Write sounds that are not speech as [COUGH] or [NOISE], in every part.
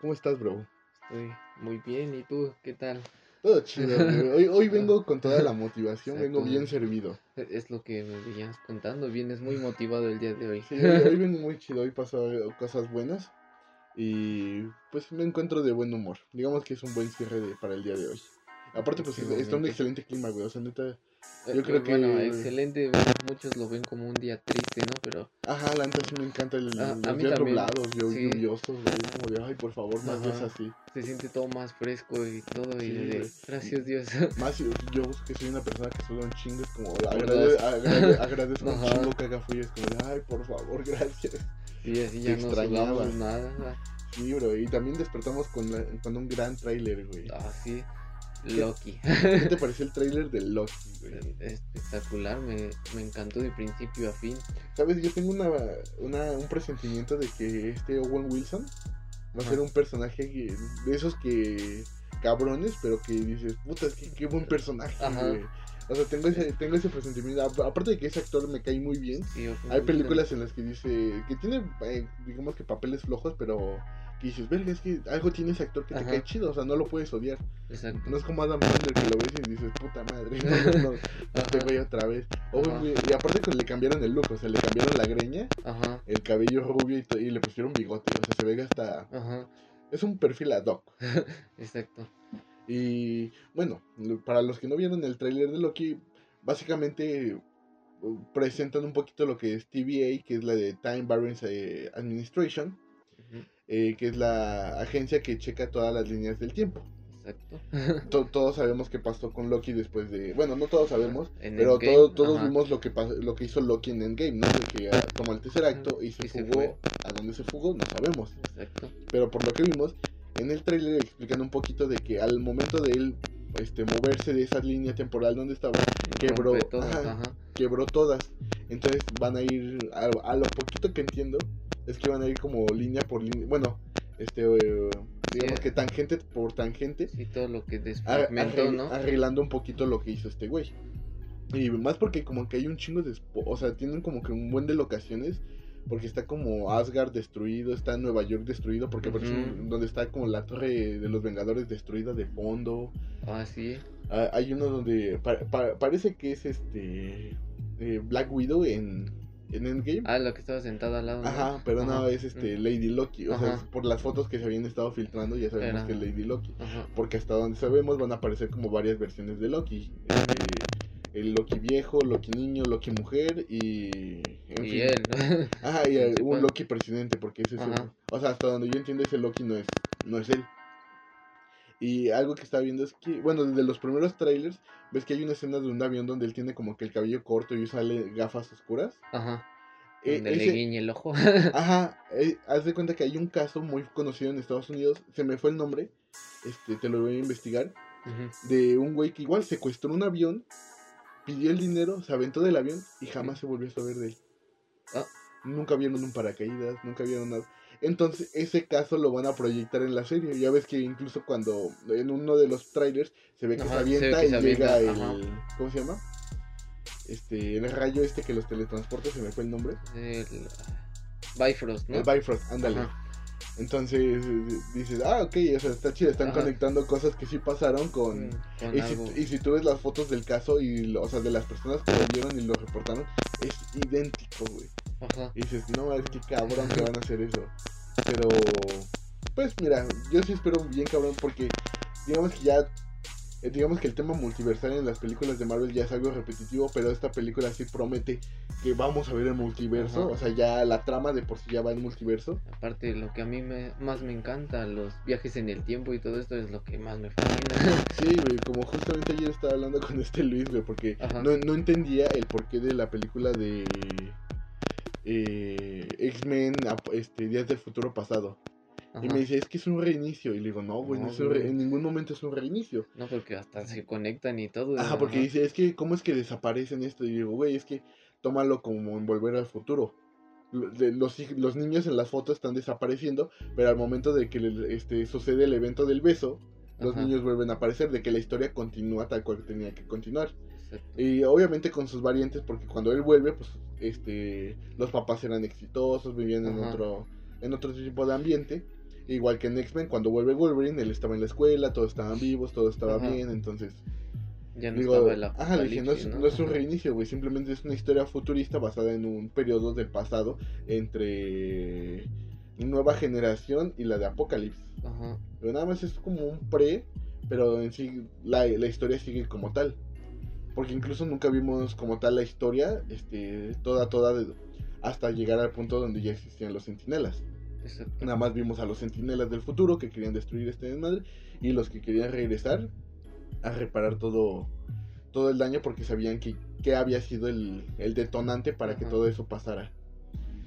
¿Cómo estás, bro? Estoy muy bien, ¿y tú qué tal? Todo chido. [LAUGHS] Hoy, hoy vengo con toda la motivación, vengo Exacto. bien servido. Es lo que me venías contando, vienes muy motivado el día de hoy. Sí, hoy, hoy [LAUGHS] vengo muy chido, hoy pasó cosas buenas y pues me encuentro de buen humor. Digamos que es un buen cierre de- para el día de hoy. Aparte, pues está un excelente clima, güey. O sea, neta. Eh, Yo creo Bueno, que- excelente, muchos lo ven como un día triste, ¿no? Pero Ajá, la neta sí me encanta el, Ah, a los días nublados, sí. lluviosos, güey. Como de, ay, por favor, más días así. se siente todo más fresco y todo, y de, gracias Dios. [LAUGHS] Más yo, que soy una persona que suda un chingo, es como agrade- agrade- [LAUGHS] agradezco un chingo que haga frío. Es como ay, por favor, [LAUGHS] gracias. y así ya no sudamos nada. Sí, bro. Y también despertamos con, la- con un gran tráiler, güey. Ah, sí, Loki. ¿Qué te [LAUGHS] pareció el tráiler de Loki, güey? Espectacular, me, me encantó de principio a fin. Sabes, yo tengo una, una, un presentimiento de que este Owen Wilson va a ser un personaje que- de esos que cabrones, pero que dices, puta, es que qué buen personaje, Ajá. güey. O sea, tengo ese, tengo ese presentimiento. Aparte de que ese actor me cae muy bien. Sí, Hay películas en las que dice que tiene, eh, digamos que papeles flojos, pero que dices, verga, es que algo tiene ese actor que te Ajá. cae chido, o sea, no lo puedes odiar. Exacto. No es como Adam Sandler que lo ves y dices, puta madre, no, no, no, Ajá. güey otra vez. Wi- y aparte que le cambiaron el look, o sea, le cambiaron la greña, Ajá, el cabello rubio y, y le pusieron bigote, o sea, se ve hasta... ajá, Es un perfil ad hoc. [LAUGHS] exacto. Y bueno, para los que no vieron el tráiler de Loki, básicamente uh, presentan un poquito lo que es TVA, que es la de Time Variance eh, Administration, eh, que es la agencia que checa todas las líneas del tiempo. Exacto. [LAUGHS] To- todos sabemos qué pasó con Loki después de... Bueno, no todos sabemos, En pero todo- todos ajá. vimos lo que, pasó, lo que hizo Loki en Endgame, ¿no? Que ah, tomó el tercer acto y se Y fugó. ¿A dónde se fugó? No sabemos. Exacto. Pero por lo que vimos, en el trailer explican un poquito de que al momento de él este, moverse de esa línea temporal donde estaba, Quebró, todas, ajá. ajá. quebró todas. Entonces van a ir, a, a lo poquito que entiendo, es que van a ir como línea por línea. Bueno, este, eh, digamos que tangente por tangente, Sí, todo lo que desfragmentó, ¿no? arreglando un poquito lo que hizo este güey. Y más porque como que hay un chingo de... O sea, tienen como que un buen de locaciones. Porque está como Asgard destruido, está Nueva York destruido, porque un- Ujú. donde está como la torre de los Vengadores destruida de fondo. Ah, sí. Ah, hay uno donde pa- pa- parece que es este eh, Black Widow en, en Endgame. Ah, lo que estaba sentado al lado. ¿no? Ajá, pero no Ajá. es este. Lady Loki. O sea, es por las fotos que se habían estado filtrando ya sabemos Era- que es Lady Loki. Ajá. Porque hasta donde sabemos van a aparecer como varias versiones de Loki. Este, el Loki viejo, Loki niño, Loki mujer y... En Y fin. él. Ajá, y [LAUGHS] un. Loki presidente, porque ese es Ajá. O sea, hasta donde yo entiendo ese Loki no es, no es él. Y algo que estaba viendo es que, bueno, desde los primeros trailers, ves que hay una escena de un avión donde él tiene como que el cabello corto y usa gafas oscuras. Ajá. Eh, Donde le guiñe el ojo. [LAUGHS] Ajá, eh, haz de cuenta que hay un caso muy conocido en Estados Unidos, se me fue el nombre, este, te lo voy a investigar, Ujú. de un güey que igual secuestró un avión, pidió el dinero, se aventó del avión y jamás se volvió a saber de él. Ah. Nunca vieron un paracaídas, nunca vieron nada. Entonces, ese caso lo van a proyectar en la serie. Ya ves que incluso cuando en uno de los trailers se ve que Ajá, se avienta que y se llega el. ¿Cómo se llama? Este, el rayo este que los teletransporta, se me fue el nombre. El Bifrost, ¿no? El Bifrost, ándale. Ajá. Entonces dices, ah, ok, o sea, está chido, están Ajá. conectando cosas que sí pasaron con. Mm, Con Y si, y si tú ves las fotos del caso y, lo- o sea, de las personas que lo vieron y lo reportaron, es idéntico, güey. Ajá. Y dices, no, es que cabrón que van a hacer eso. Pero, pues mira, yo sí espero bien cabrón porque, digamos que ya, eh, digamos que el tema multiversal en las películas de Marvel ya es algo repetitivo, pero esta película sí promete que vamos a ver el multiverso. Ajá. O sea, ya la trama de por sí ya va en multiverso. Aparte, lo que a mí me, más me encanta, los viajes en el tiempo y todo esto es lo que más me fascina. [LAUGHS] Sí, güey, como justamente ayer estaba hablando con este Luis, güey, porque no, no entendía el porqué de la película de eh, X-Men, este, Días del Futuro Pasado. Y me dice, es que es un reinicio. Y le digo, no, güey, no No, es un re- güey. en ningún momento es un reinicio. No, porque hasta se conectan y todo. Ajá, porque ajá. dice, es que, ¿cómo es que desaparecen esto? Y digo, güey, es que tómalo como en volver al futuro. Los, los niños en las fotos están desapareciendo, pero al momento de que este, sucede el evento del beso, los Ajá. niños vuelven a aparecer, de que la historia continúa tal cual tenía que continuar. Exacto. Y obviamente con sus variantes, porque cuando él vuelve, pues, este, los papás eran exitosos, vivían en Ajá. otro, en otro tipo de ambiente. Igual que en X-Men, cuando vuelve Wolverine, él estaba en la escuela, todos estaban vivos, todo estaba Ajá. bien, entonces... Ya no Digo, estaba ajá, dije, no es, no es un reinicio, güey, simplemente es una historia futurista basada en un periodo del pasado entre nueva generación y la de Apocalipsis. Ajá. Pero nada más es como un pre, pero en sí la, la historia sigue como tal. Porque incluso nunca vimos como tal la historia, este, toda, toda, de- hasta llegar al punto donde ya existían los sentinelas. Exacto. Nada más vimos a los sentinelas del futuro que querían destruir este desmadre y los que querían regresar a reparar todo, todo el daño porque sabían que, que había sido el, el detonante para que todo eso pasara.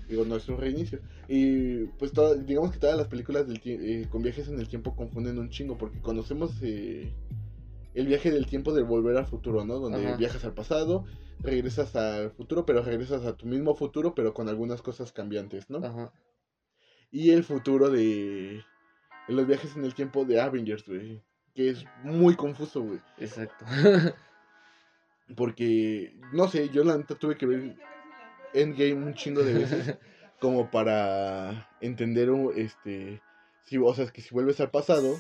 Digo, no es un reinicio. Y pues toda- digamos que todas las películas del eh, con viajes en el tiempo confunden un chingo porque conocemos eh, el viaje del tiempo del volver al futuro, ¿no? Donde Ajá. viajas al pasado, regresas al futuro, pero regresas a tu mismo futuro, pero con algunas cosas cambiantes, ¿no? Ajá. y el futuro de, los viajes en el tiempo de Avengers, güey. Que es muy confuso, güey. Exacto. [LAUGHS] Porque, no sé, yo la neta tuve que ver Endgame un chingo de veces [LAUGHS] como para entender, este, si, o sea, es que si vuelves al pasado,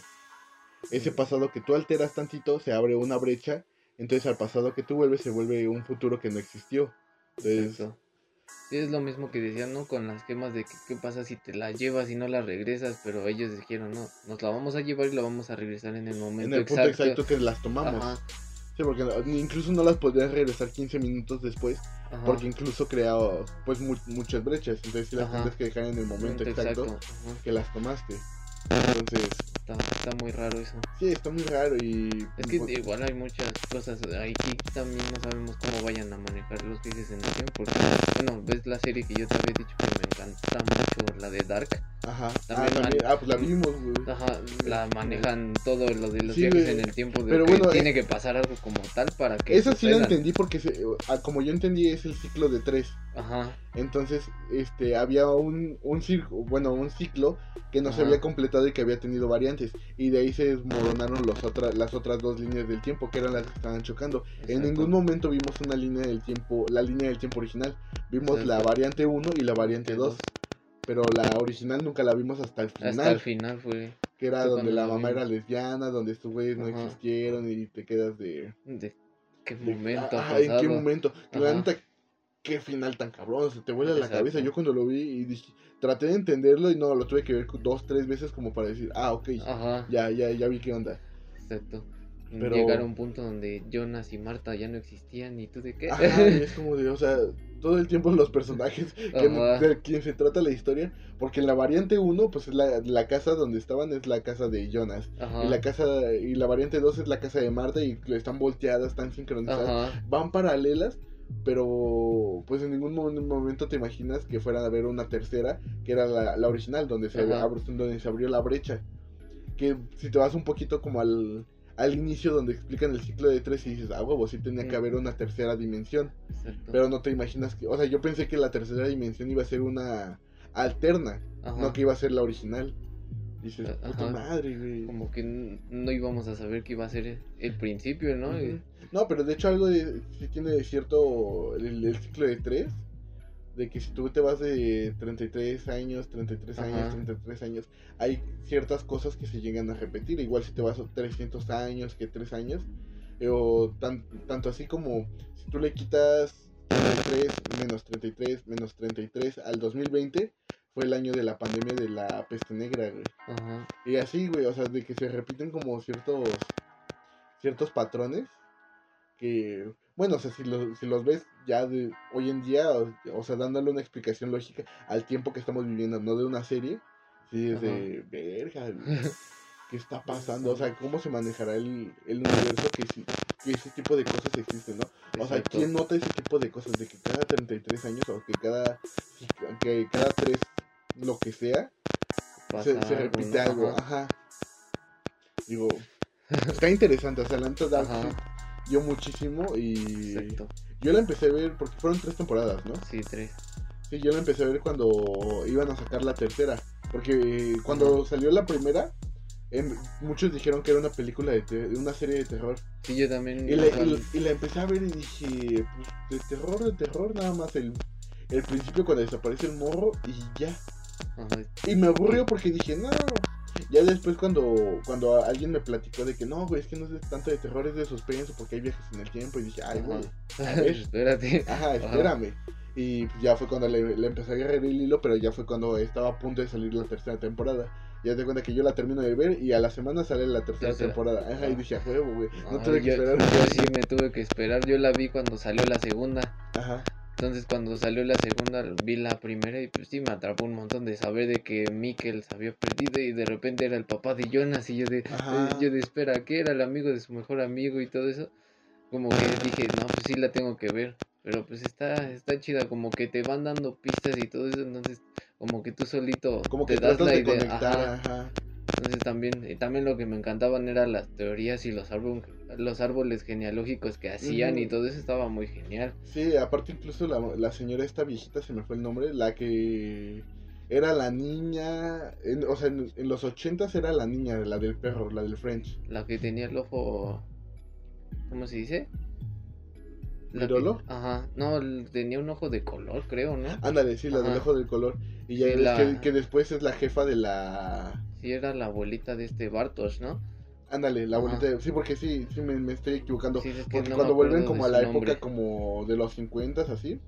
ese pasado que tú alteras tantito, se abre una brecha, entonces al pasado que tú vuelves se vuelve un futuro que no existió. Entonces, Exacto. Es lo mismo que decían, ¿no? Con las gemas de que qué pasa si te la llevas y no la regresas, pero ellos dijeron, no, nos la vamos a llevar y la vamos a regresar en el momento en el punto exacto que las tomamos. Ajá, Sí, porque incluso no las podrías regresar 15 minutos después ajá. Porque incluso crea pues mu- muchas brechas. Entonces sí las Ajá. tendrás que dejar en el momento exacto, que las tomaste. Entonces, Está, está muy raro eso. sí, está muy raro y... Es que pues, igual hay muchas cosas. Aquí también no sabemos cómo vayan a manejar los viajes en el tiempo. Porque, bueno, ves la serie que yo te había dicho que me encanta mucho, la de Dark. Ajá. también ah, también- ah, pues la vimos, güey. Ajá, la manejan todo lo de los Sí, viajes en el tiempo. De Pero que bueno, tiene eh, que pasar algo como tal para que. Esa sí sucedan. entendí porque, se- ah, como yo entendí, es el ciclo de tres. Ajá, Entonces, este, había un, un ciclo, bueno, un ciclo que no se había completado y que había tenido variantes. Y de ahí se desmoronaron los otra, las otras dos líneas del tiempo, que eran las que estaban chocando. En ningún momento vimos una línea del tiempo, la línea del tiempo original. Vimos la variante 1 y la variante 2. Pero la original nunca la vimos hasta el final. Hasta el final fue. que era donde la mamá vimos. era lesbiana, donde estos güeyes no existieron y te quedas de... ¿De qué momento? ha ¿En qué momento? La neta, qué final tan cabrón, o sea, te vuela la Exacto. cabeza. Yo cuando lo vi y dije, traté de entenderlo y no, lo tuve que ver dos, tres veces como para decir, ah, ok, Ajá, ya, ya, ya vi qué onda. exacto. Pero- Llegar a un punto donde Jonas y Marta ya no existían y tú de qué. Ajá, y es [LAUGHS] como de, o sea, todo el tiempo los personajes que, de quien se trata la historia, porque en la variante 1, pues es la, la casa donde estaban es la casa de Jonas, Ajá. y la casa, y la variante 2 es la casa de Marta y están volteadas, están sincronizadas, Ajá. van paralelas, pero pues en ningún mo- momento te imaginas que fuera a haber una tercera, que era la, la original, donde se, Ajá. abr- donde se abrió la brecha, que si te vas un poquito como al... Al inicio donde explican el ciclo de tres y dices, ah, huevo, sí tenía que haber una tercera dimensión. Exacto. Pero no te imaginas que, o sea, yo pensé que la tercera dimensión iba a ser una alterna, Ajá. no que iba a ser la original. Dices, Ajá. puta madre, güey. Como que no íbamos a saber que iba a ser el principio, ¿no? Ujú. Y- No, pero de hecho algo de, sí tiene de cierto el, el ciclo de tres, de que si tú te vas de 33 años, 33 años, Ajá. 33 años, hay ciertas cosas que se llegan a repetir, igual si te vas a 300 años que 3 años, eh, o tan- tanto así como si tú le quitas 33 menos 33 menos 33 al 2020, fue el año de la pandemia de la peste negra, güey. Ajá. Y así, güey, o sea, de que se repiten como ciertos ciertos patrones que, bueno, o sea, si, lo- si los ves ya de hoy en día, o, o sea, dándole una explicación lógica al tiempo que estamos viviendo, no de una serie, sí es de, verga, [LAUGHS] ¿qué está pasando? O sea, ¿cómo se manejará el, el universo que, si- que ese tipo de cosas existen, no? O sea. ¿quién nota ese tipo de cosas? De que cada 33 años o que cada, que cada 3, lo que sea, se, repite algo, Ajá. Digo, está interesante, o sea, la dio muchísimo y Exacto. yo la empecé a ver porque fueron tres temporadas, ¿no? Sí, tres. Sí, yo la empecé a ver cuando iban a sacar la tercera, porque cuando salió la primera, em, muchos dijeron que era una película de, te- una serie de terror Sí, yo también. y la, o sea, y- y la empecé a ver y dije, pues de terror, de terror, nada más el, el principio cuando desaparece el morro y ya. Ajá, Y me aburrió porque dije, no, Ya después cuando, cuando alguien me platicó de que no, güey, es que no es tanto de terror, es de suspenso porque hay viajes en el tiempo. Y dije, ay, güey, Ajá. a ver. [LAUGHS] Espérate. Ajá, espérame. Y pues, ya fue cuando le, le empecé a agarrar el hilo, pero ya fue cuando estaba a punto de salir la tercera temporada. Ya te cuenta que yo la termino de ver y a la semana sale la tercera Tercera. temporada. Ajá, y Ah. dije, a huevo, güey. No Ay, tuve que yo, esperar. yo sí me tuve que esperar. Yo la vi cuando salió la segunda. Ajá. Entonces cuando salió la segunda vi la primera y pues sí me atrapó un montón de saber de que Mikkel se había perdido y de repente era el papá de Jonas y yo de, Ajá. yo de espera, que era el amigo de su mejor amigo y todo eso. Como que dije, no, pues sí la tengo que ver. Pero pues está, está chida, como que te van dando pistas y todo eso, entonces como que tú solito Como te que das la de idea. conectar, Ajá. ajá. Entonces también, y también lo que me encantaban eran las teorías y los árboles, los árboles genealógicos que hacían y todo eso estaba muy genial. Sí, aparte incluso la, la señora esta viejita, se me fue el nombre, la que era la niña, en- o sea, en, en los ochentas era la niña, la del perro, la del French. La que tenía el ojo. ¿Cómo se dice? ¿Virolo? Ajá. No, tenía un ojo de color, creo, ¿no? Ándale, sí, la del ojo del color. Y ya Sí, ves la- que, que después es la jefa de la... Sí, era la abuelita de este Bartosz, ¿no? Ándale, la abuelita, de- sí, porque sí, sí me, me estoy equivocando. Sí, es que porque no cuando vuelven como a la época nombre. como de los 50 así,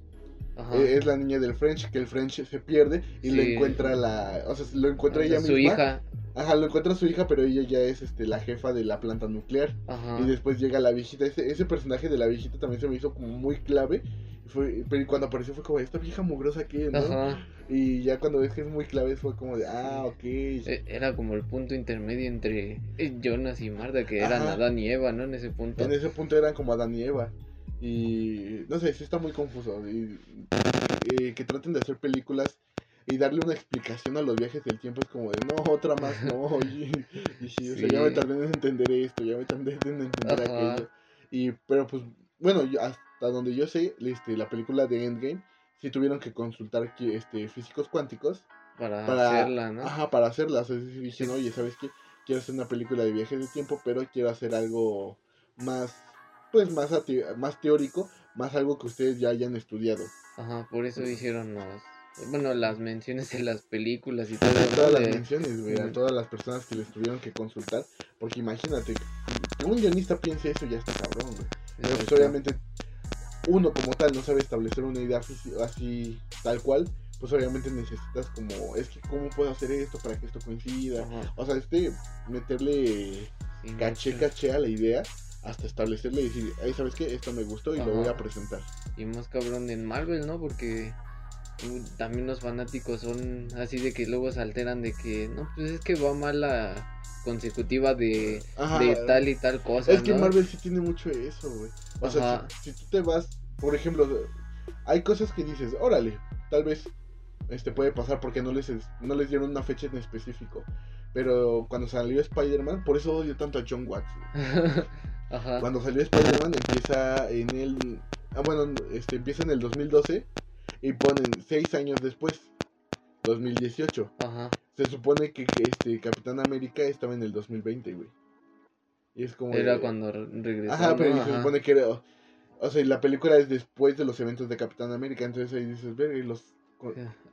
Ajá. eh, es la niña del French, que el French se pierde y le Sí. encuentra la... O sea, lo encuentra ella su misma. hija. Ajá, lo encuentra su hija, pero ella ya es este la jefa de la planta nuclear. Ajá. Y después llega la viejita. Ese, ese personaje de la viejita también se me hizo como muy clave. Y Fue, pero cuando apareció fue como, esta vieja mugrosa que, ¿no? Ajá. Y ya cuando ves que es muy clave fue como de, ah, ok. E- Era como el punto intermedio entre Jonas y Marta, que eran Ajá. Adán y Eva, ¿no? En ese punto. En ese punto eran como Adán y Eva. Y no sé, sí está muy confuso. Y, eh, que traten de hacer películas y darle una explicación a los viajes del tiempo es como de, no, otra más, no. [LAUGHS] Y, y sí, o sea, ya me tardé en entender esto, ya me tardé en entender Ajá. aquello. Y, pero pues, bueno, yo- hasta donde yo sé, este, la película de Endgame, sí tuvieron que consultar este, físicos cuánticos Para, para hacerla, ¿no? Ajá, para hacerla. O sea, dijeron, oye, ¿sabes qué? Quiero hacer una película de viajes de tiempo, pero quiero hacer algo más, pues más, más teórico, más algo que ustedes ya hayan estudiado. Ajá, por eso hicieron los, bueno, las menciones en las películas y todo, todas las De- menciones, güey, a todas las personas que les tuvieron que consultar, porque imagínate, que un guionista piense eso ya está cabrón, güey. Pero pues obviamente uno como tal no sabe establecer una idea así tal cual, pues obviamente necesitas como, es que cómo puedo hacer esto para que esto coincida. Ajá, O sea, este, meterle sí, caché, caché a la idea hasta establecerle y decir, "Ay, ¿sabes qué? Esto me gustó y lo voy a presentar. Y más cabrón en Marvel, ¿no? Porque mm, también los fanáticos son así de que luego se alteran de que, no, pues es que va mal la consecutiva de, Ajá. de tal y tal cosa. Es que ¿no? Marvel sí tiene mucho eso, güey. O sea, si, si tú te vas, por ejemplo, hay cosas que dices, órale, tal vez este puede pasar porque no les, no les dieron una fecha en específico. Pero cuando salió Spider-Man, por eso odio tanto a John Watts. [LAUGHS] Ajá. Cuando salió Spider-Man empieza en el... Ah, bueno, este, empieza en el 2012 y ponen seis años después, 2018. Ajá. Se supone que que, este Capitán América estaba en el 2020, güey. Y es como... Era de- cuando re- regresó. Ajá, ¿no? pero se supone que era... O sea, y la película es después de los eventos de Capitán América, entonces ahí dices, verga, y los...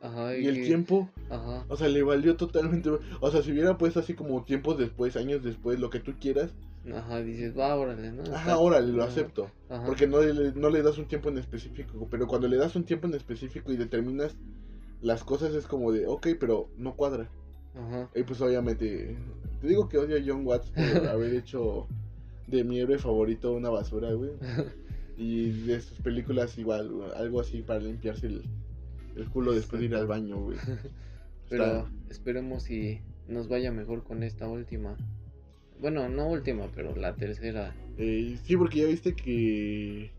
Ajá, Y el que- tiempo, Ajá. o sea, le valió totalmente... O sea, si hubiera puesto así como tiempos después, años después, lo que tú quieras, Ajá, dices, va, órale, ¿no? ajá, Está- órale, lo ajá, acepto. Ajá. Porque no le, no le das un tiempo en específico, pero cuando le das un tiempo en específico y determinas las cosas es como de, ok, pero no cuadra. Ajá. Y pues obviamente, te digo que odio a John Watts por [LAUGHS] haber hecho de mi héroe favorito una basura, güey. [LAUGHS] Y de sus películas igual, algo así para limpiarse el, el culo después de ir al baño, güey. [LAUGHS] Pero Está- esperemos si nos vaya mejor con esta última. Bueno, no última, pero la tercera. Eh, sí, porque ya viste que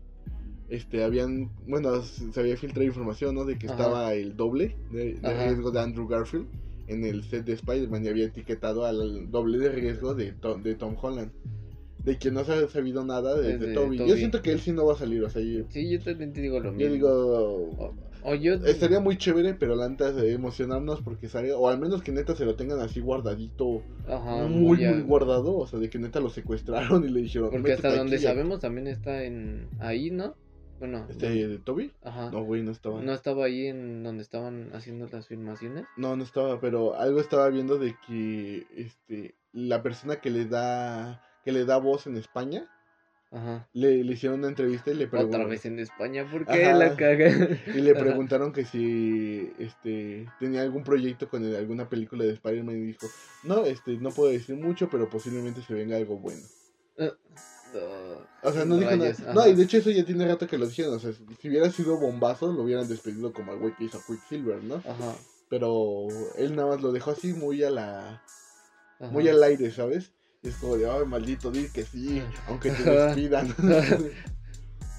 este habían, bueno, se había filtrado información, ¿no? De que Ajá. estaba el doble de, riesgo de Andrew Garfield en el set de Spider-Man y había etiquetado al doble de riesgo de Tom, de Tom Holland. De quien no se ha sabido nada desde Desde Toby. Yo siento que él sí no va a salir, o sea, yo, Sí, yo también te digo lo yo mismo. digo, O, o yo. estaría muy chévere, pero la neta de emocionarnos porque salga, o al menos que neta se lo tengan así guardadito, Ajá, muy, muy guardado, o sea, de que neta lo secuestraron y le dijeron, Porque hasta "Métete donde aquí". sabemos también está en ahí, ¿no? Bueno, Este, de Toby. ajá. No, güey, no estaba. ¿No estaba ahí en donde estaban haciendo las filmaciones? No, no estaba, pero algo estaba viendo de que este la persona que le da que le da voz en España Ajá. le, le hicieron una entrevista y le Otra preguntaron vez en España, ¿por qué Ajá. la caga? [LAUGHS] y le Ajá. preguntaron que si este tenía algún proyecto con el- alguna película de Spider-Man y dijo, "No, este no puedo decir mucho, pero posiblemente se venga algo bueno." No, O sea, no dijo nada. No, y de hecho eso ya tiene rato que lo dijeron, o sea, si hubiera sido bombazo lo hubieran despedido como al güey que hizo Quicksilver, ¿no? Ajá. Pero él nada más lo dejó así muy a la muy al aire, ¿sabes? Y es como de, ay, maldito, di que sí, aunque te [LAUGHS] despidan. [LAUGHS]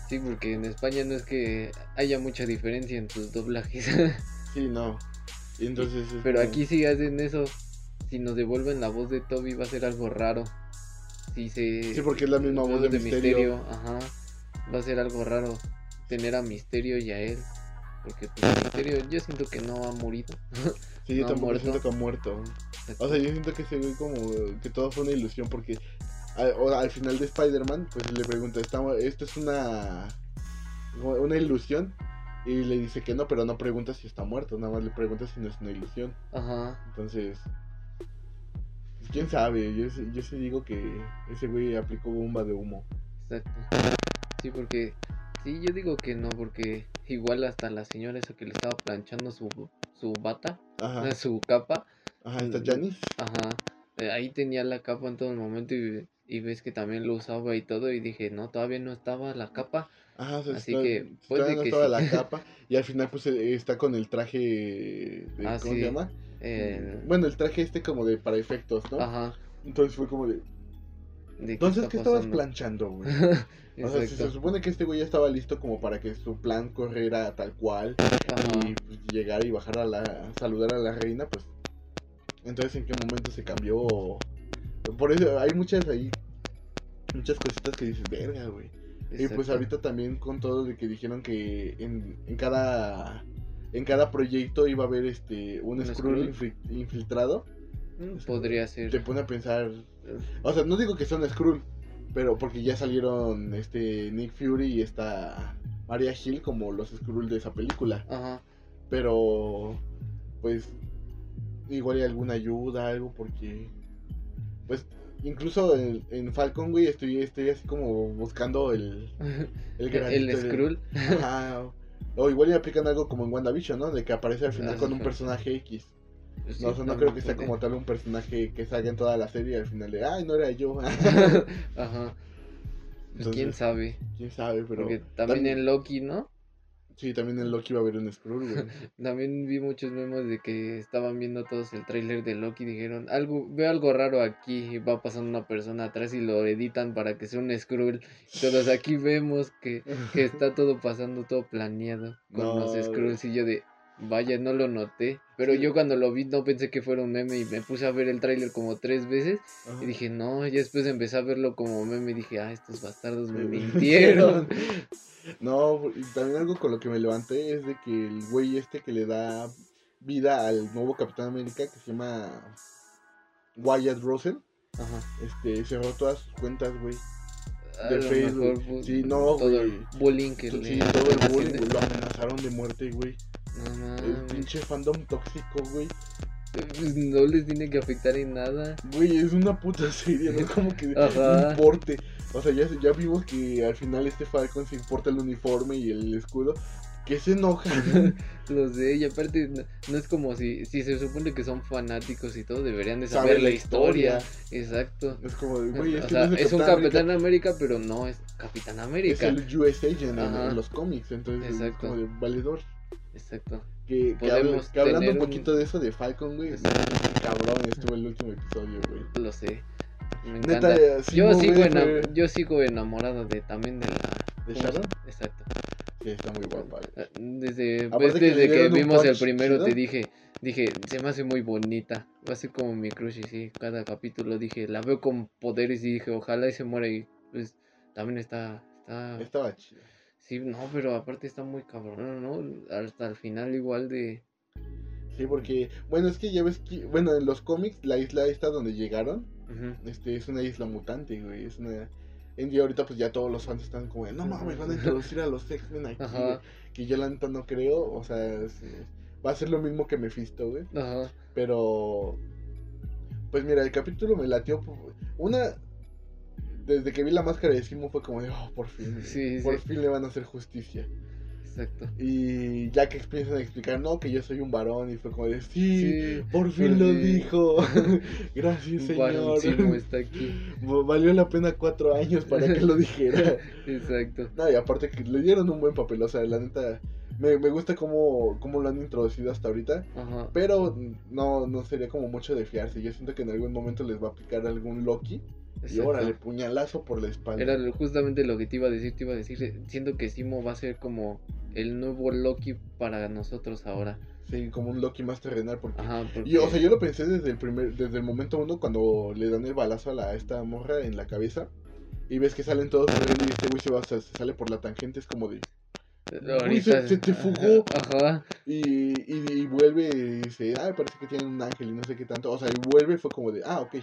Sí, porque en España no es que haya mucha diferencia en tus doblajes. [LAUGHS] sí, no. Y entonces. es Pero como- aquí sí hacen eso. Si nos devuelven la voz de Toby va a ser algo raro. Si se... Sí, porque es la misma voz de, Misterio. Ajá. Va a ser algo raro tener a Misterio y a él. Porque pues Misterio yo siento que no ha morido. Sí, yo No tampoco siento que ha muerto. O sea, yo siento que se ve como que todo fue una ilusión porque al, al final de Spider-Man, pues le pregunta, "Esta- ¿esto es una, una ilusión? Y le dice que no, pero no pregunta si está muerto, nada más le pregunta si no es una ilusión. Ajá. Entonces, pues, quién sabe, yo, sí- yo sí digo que ese güey aplicó bomba de humo. Exacto. Sí, porque... Sí, yo digo que no, porque igual hasta la señora esa que le estaba planchando su, su bata, Ajá, su capa, ajá, está Janice. Ajá, eh, ahí tenía la capa en todo el momento y, y ves que también lo usaba y todo y dije, no, todavía no estaba la capa. Ajá, o sea, Así está- que, todavía puede no que estaba sí. la capa [LAUGHS] y al final pues eh, está con el traje de, Ah, ¿cómo sí. se llama? Eh, Bueno, el traje este como de para efectos, ¿no? Ajá. Entonces fue como de, ¿de entonces ¿qué estabas pasando? planchando, güey? [LAUGHS] O sea, si se supone que este güey ya estaba listo como para que su plan corriera tal cual Ajá. y pues, llegar y bajar a la saludar a la reina, pues entonces en qué momento se cambió. Por eso hay muchas ahí muchas cositas que dices, "Verga, güey." Y pues ahorita también con todo de que dijeron que en, en cada en cada proyecto iba a haber este un, ¿Un Skrull Skrull? infri- infiltrado. Mm, Podría Te ser. pone a pensar, o sea, no digo que son Skrull, pero porque ya salieron este Nick Fury y esta Maria Hill como los Skrull de esa película, Ajá. pero pues igual hay alguna ayuda, algo porque pues incluso en, en Falcon, güey, estoy estoy así como buscando el el [LAUGHS] El, de- Skrull. Ajá. O igual le aplican algo como en WandaVision, ¿no? De que aparece al final Ah, con un personaje X. No, o sea, no creo que sea como tal un personaje que salga en toda la serie y al final de, ay, no era yo. [LAUGHS] Ajá. [LAUGHS] Pues Entonces, quién sabe. Quién sabe, pero. Porque también en Loki, ¿no? Sí, también en Loki va a haber un Skrull, güey. [LAUGHS] También vi muchos memes de que estaban viendo todos el tráiler de Loki y dijeron, algo, veo algo raro aquí, y va pasando una persona atrás y lo editan para que sea un Skrull. Todos aquí vemos que, que está todo pasando, todo planeado con No, los Skrulls y yo de, vaya, no lo noté. Pero Sí. yo cuando lo vi no pensé que fuera un meme y me puse a ver el tráiler como tres veces Ajá. y dije, no, y después empecé a verlo como meme y dije, ah, estos bastardos me mintieron. [LAUGHS] No, y también algo con lo que me levanté es de que el güey este que le da vida al nuevo Capitán América que se llama Wyatt Russell, Ajá. este, cerró todas sus cuentas, güey. De Facebook. mejor, Sí, no, todo el bullying que Sí, le todo el bullying, güey, lo amenazaron de muerte, güey. No El pinche fandom tóxico, güey. Pues no les tiene que afectar en nada. Güey, es una puta serie, no es como que Ajá. importe. O sea, ya, ya vimos que al final este Falcon se importa el uniforme y el escudo. Que se enojan. [LAUGHS] Lo sé, y aparte no, no es como si, si se supone que son fanáticos y todo, deberían de Sabe saber la la historia. Exacto. es como, güey, o sea, no es un Capitán América, pero no es Capitán Es América. el US Agent en, los cómics, entonces es Exacto. como de valedor. Exacto. Que, hablando un un- poquito de eso de Falcon, güey, cabrón, estuvo el último episodio, güey. Lo sé. Me Neta, encanta. eh, sí, yo, no, sigo fue- yo sigo enamorado de también de la... ¿De. Exacto. Sí, está muy guapa. Ah, Desde, pues, desde que, vimos el primero chido. te dije, dije, se me hace muy bonita. Va a ser como mi crush y sí, cada capítulo dije, la veo con poderes y dije, ojalá y se muera y pues también está, está, Estaba chido. sí, no, pero aparte está muy cabrón, ¿no? Hasta el final igual de, Sí, porque, bueno, es que ya ves que, bueno, en los cómics, la isla esta donde llegaron, este, es una isla mutante, güey, es una, en día ahorita pues ya todos los fans están como, de, no mames, van a introducir a los X-Men aquí, güey", que yo la neta no creo, o sea, es- va a ser lo mismo que Mephisto, güey. Ajá. Pero, pues mira, el capítulo me latió. Una, desde que vi la máscara de Simo fue como de, oh, por fin, Sí, por sí. fin le van a hacer justicia. Exacto. Y ya que empiezan a explicar, no, que yo soy un varón, y fue como de, sí, Sí. por fin lo dijo. [LAUGHS] Gracias, señor. está aquí. [LAUGHS] Valió la pena cuatro años para que lo dijera. [LAUGHS] Exacto. No, y aparte que le dieron un buen papel, o sea, la neta, me, me gusta cómo, cómo lo han introducido hasta ahorita. Ajá. Pero no, no sería como mucho de fiarse. Yo siento que en algún momento les va a aplicar algún Loki. Y órale, puñalazo por la espalda. Era justamente lo que te iba a decir, te iba a decir, eh, siento que Simo va a ser como el nuevo Loki para nosotros ahora. Sí, como un Loki más terrenal. Porque... Ajá, porque... Y, o sea, yo lo pensé desde el primer, desde el momento uno cuando le dan el balazo a, la, a esta morra en la cabeza. Y ves que salen todos corriendo y este güey se, va, se sale por la tangente. Es como de. Uy, se- se te [LAUGHS] fugó. Ajá, Y, y, y vuelve y dice, ah, parece que tiene un ángel y no sé qué tanto. O sea, y vuelve y fue como de, ah, ok,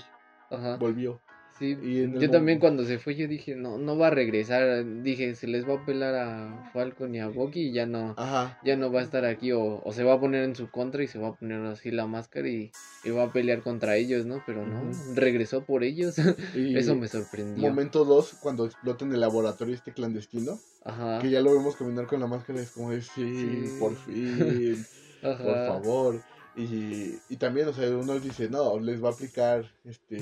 ajá. volvió. Sí, Y yo también cuando se fue yo dije, no, no va a regresar. Dije, se les va a pelar a Falcon y a Bucky y ya no, Ajá. ya no va a estar aquí o, o se va a poner en su contra y se va a poner así la máscara y, y va a pelear contra ellos, ¿no? Pero no, regresó por ellos. [LAUGHS] Y Eso me sorprendió. Momento 2, cuando explota en el laboratorio este clandestino. Ajá. Que ya lo vemos caminar con la máscara, es como de sí, Sí. por fin, [LAUGHS] Ajá. por favor. Y, y también, o sea, uno dice, no, les va a aplicar, este,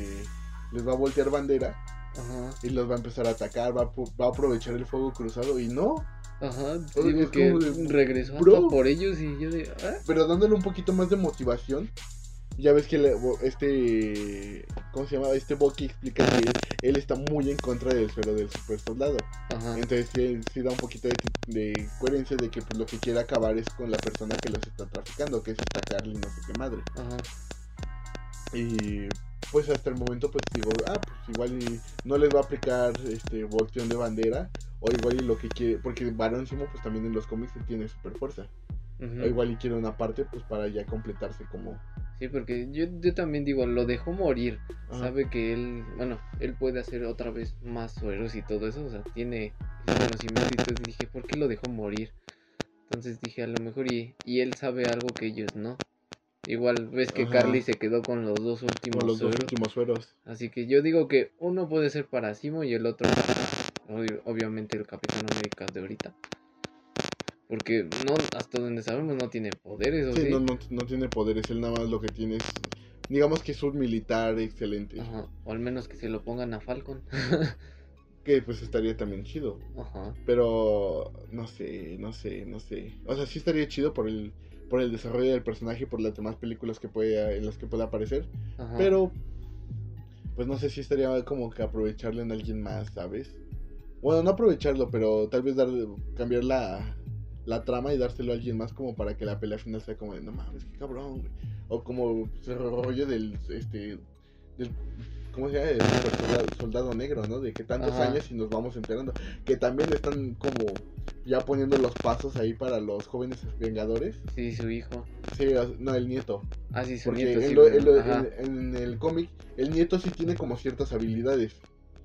les va a voltear bandera Ajá. y los va a empezar a atacar, va a, va a aprovechar el fuego cruzado y no, Ajá. te Oye, Digo es que de, regresó bro. por ellos y yo de, ¿ah? pero dándole un poquito más de motivación. Ya ves que le- este, ¿cómo se llama? Este Bucky explica que él, él está muy en contra del suelo del super soldado. Ajá. Entonces sí, sí da un poquito de, de coherencia de que pues, lo que quiere acabar es con la persona que los está traficando, que es esta Carly no sé qué madre. Ajá. Y pues hasta el momento pues digo, ah, pues igual y no les va a aplicar este volteón de bandera, o igual y lo que quiere, porque Barón Simo pues también en los cómics tiene super fuerza, o igual y quiere una parte pues para ya completarse como... Sí, porque yo, yo también digo, lo dejó morir. Ajá. Sabe que él, bueno, él puede hacer otra vez más sueros y todo eso. O sea, tiene conocimiento y todo. Dije, ¿por qué lo dejó morir? Entonces dije, a lo mejor y, y él sabe algo que ellos no. Igual ves que Ajá. Carly se quedó con los dos últimos Como los dos sueros. últimos sueros. Así que yo digo que uno puede ser para Simo y el otro, obviamente, el Capitán América de ahorita. Porque no, hasta donde sabemos no tiene poderes, ¿o Sí, sí? no, no, no tiene poderes, él nada más lo que tiene es, digamos que es un militar excelente, Ajá, o al menos que se lo pongan a Falcon. [LAUGHS] que pues estaría también chido. Ajá. Pero no sé, no sé, no sé. O sea, sí estaría chido por el por el desarrollo del personaje, por las demás películas que puede en las que pueda aparecer, Ajá. pero pues no sé si estaría como que aprovecharlo en alguien más, ¿sabes? Bueno, no aprovecharlo, pero tal vez dar cambiar la la trama y dárselo a alguien más como para que la pelea final sea como de no mames, qué cabrón, güey. O como el rollo del este del ¿cómo se llama? El soldado, soldado negro, ¿no? De que tantos Ajá. años y nos vamos enterando. Que también están como ya poniendo los pasos ahí para los jóvenes vengadores. Sí, su hijo. Sí, no, el nieto. Ah, sí, su Porque nieto. en, sí, lo- pero- en lo- en- en el cómic, el nieto sí tiene como ciertas habilidades.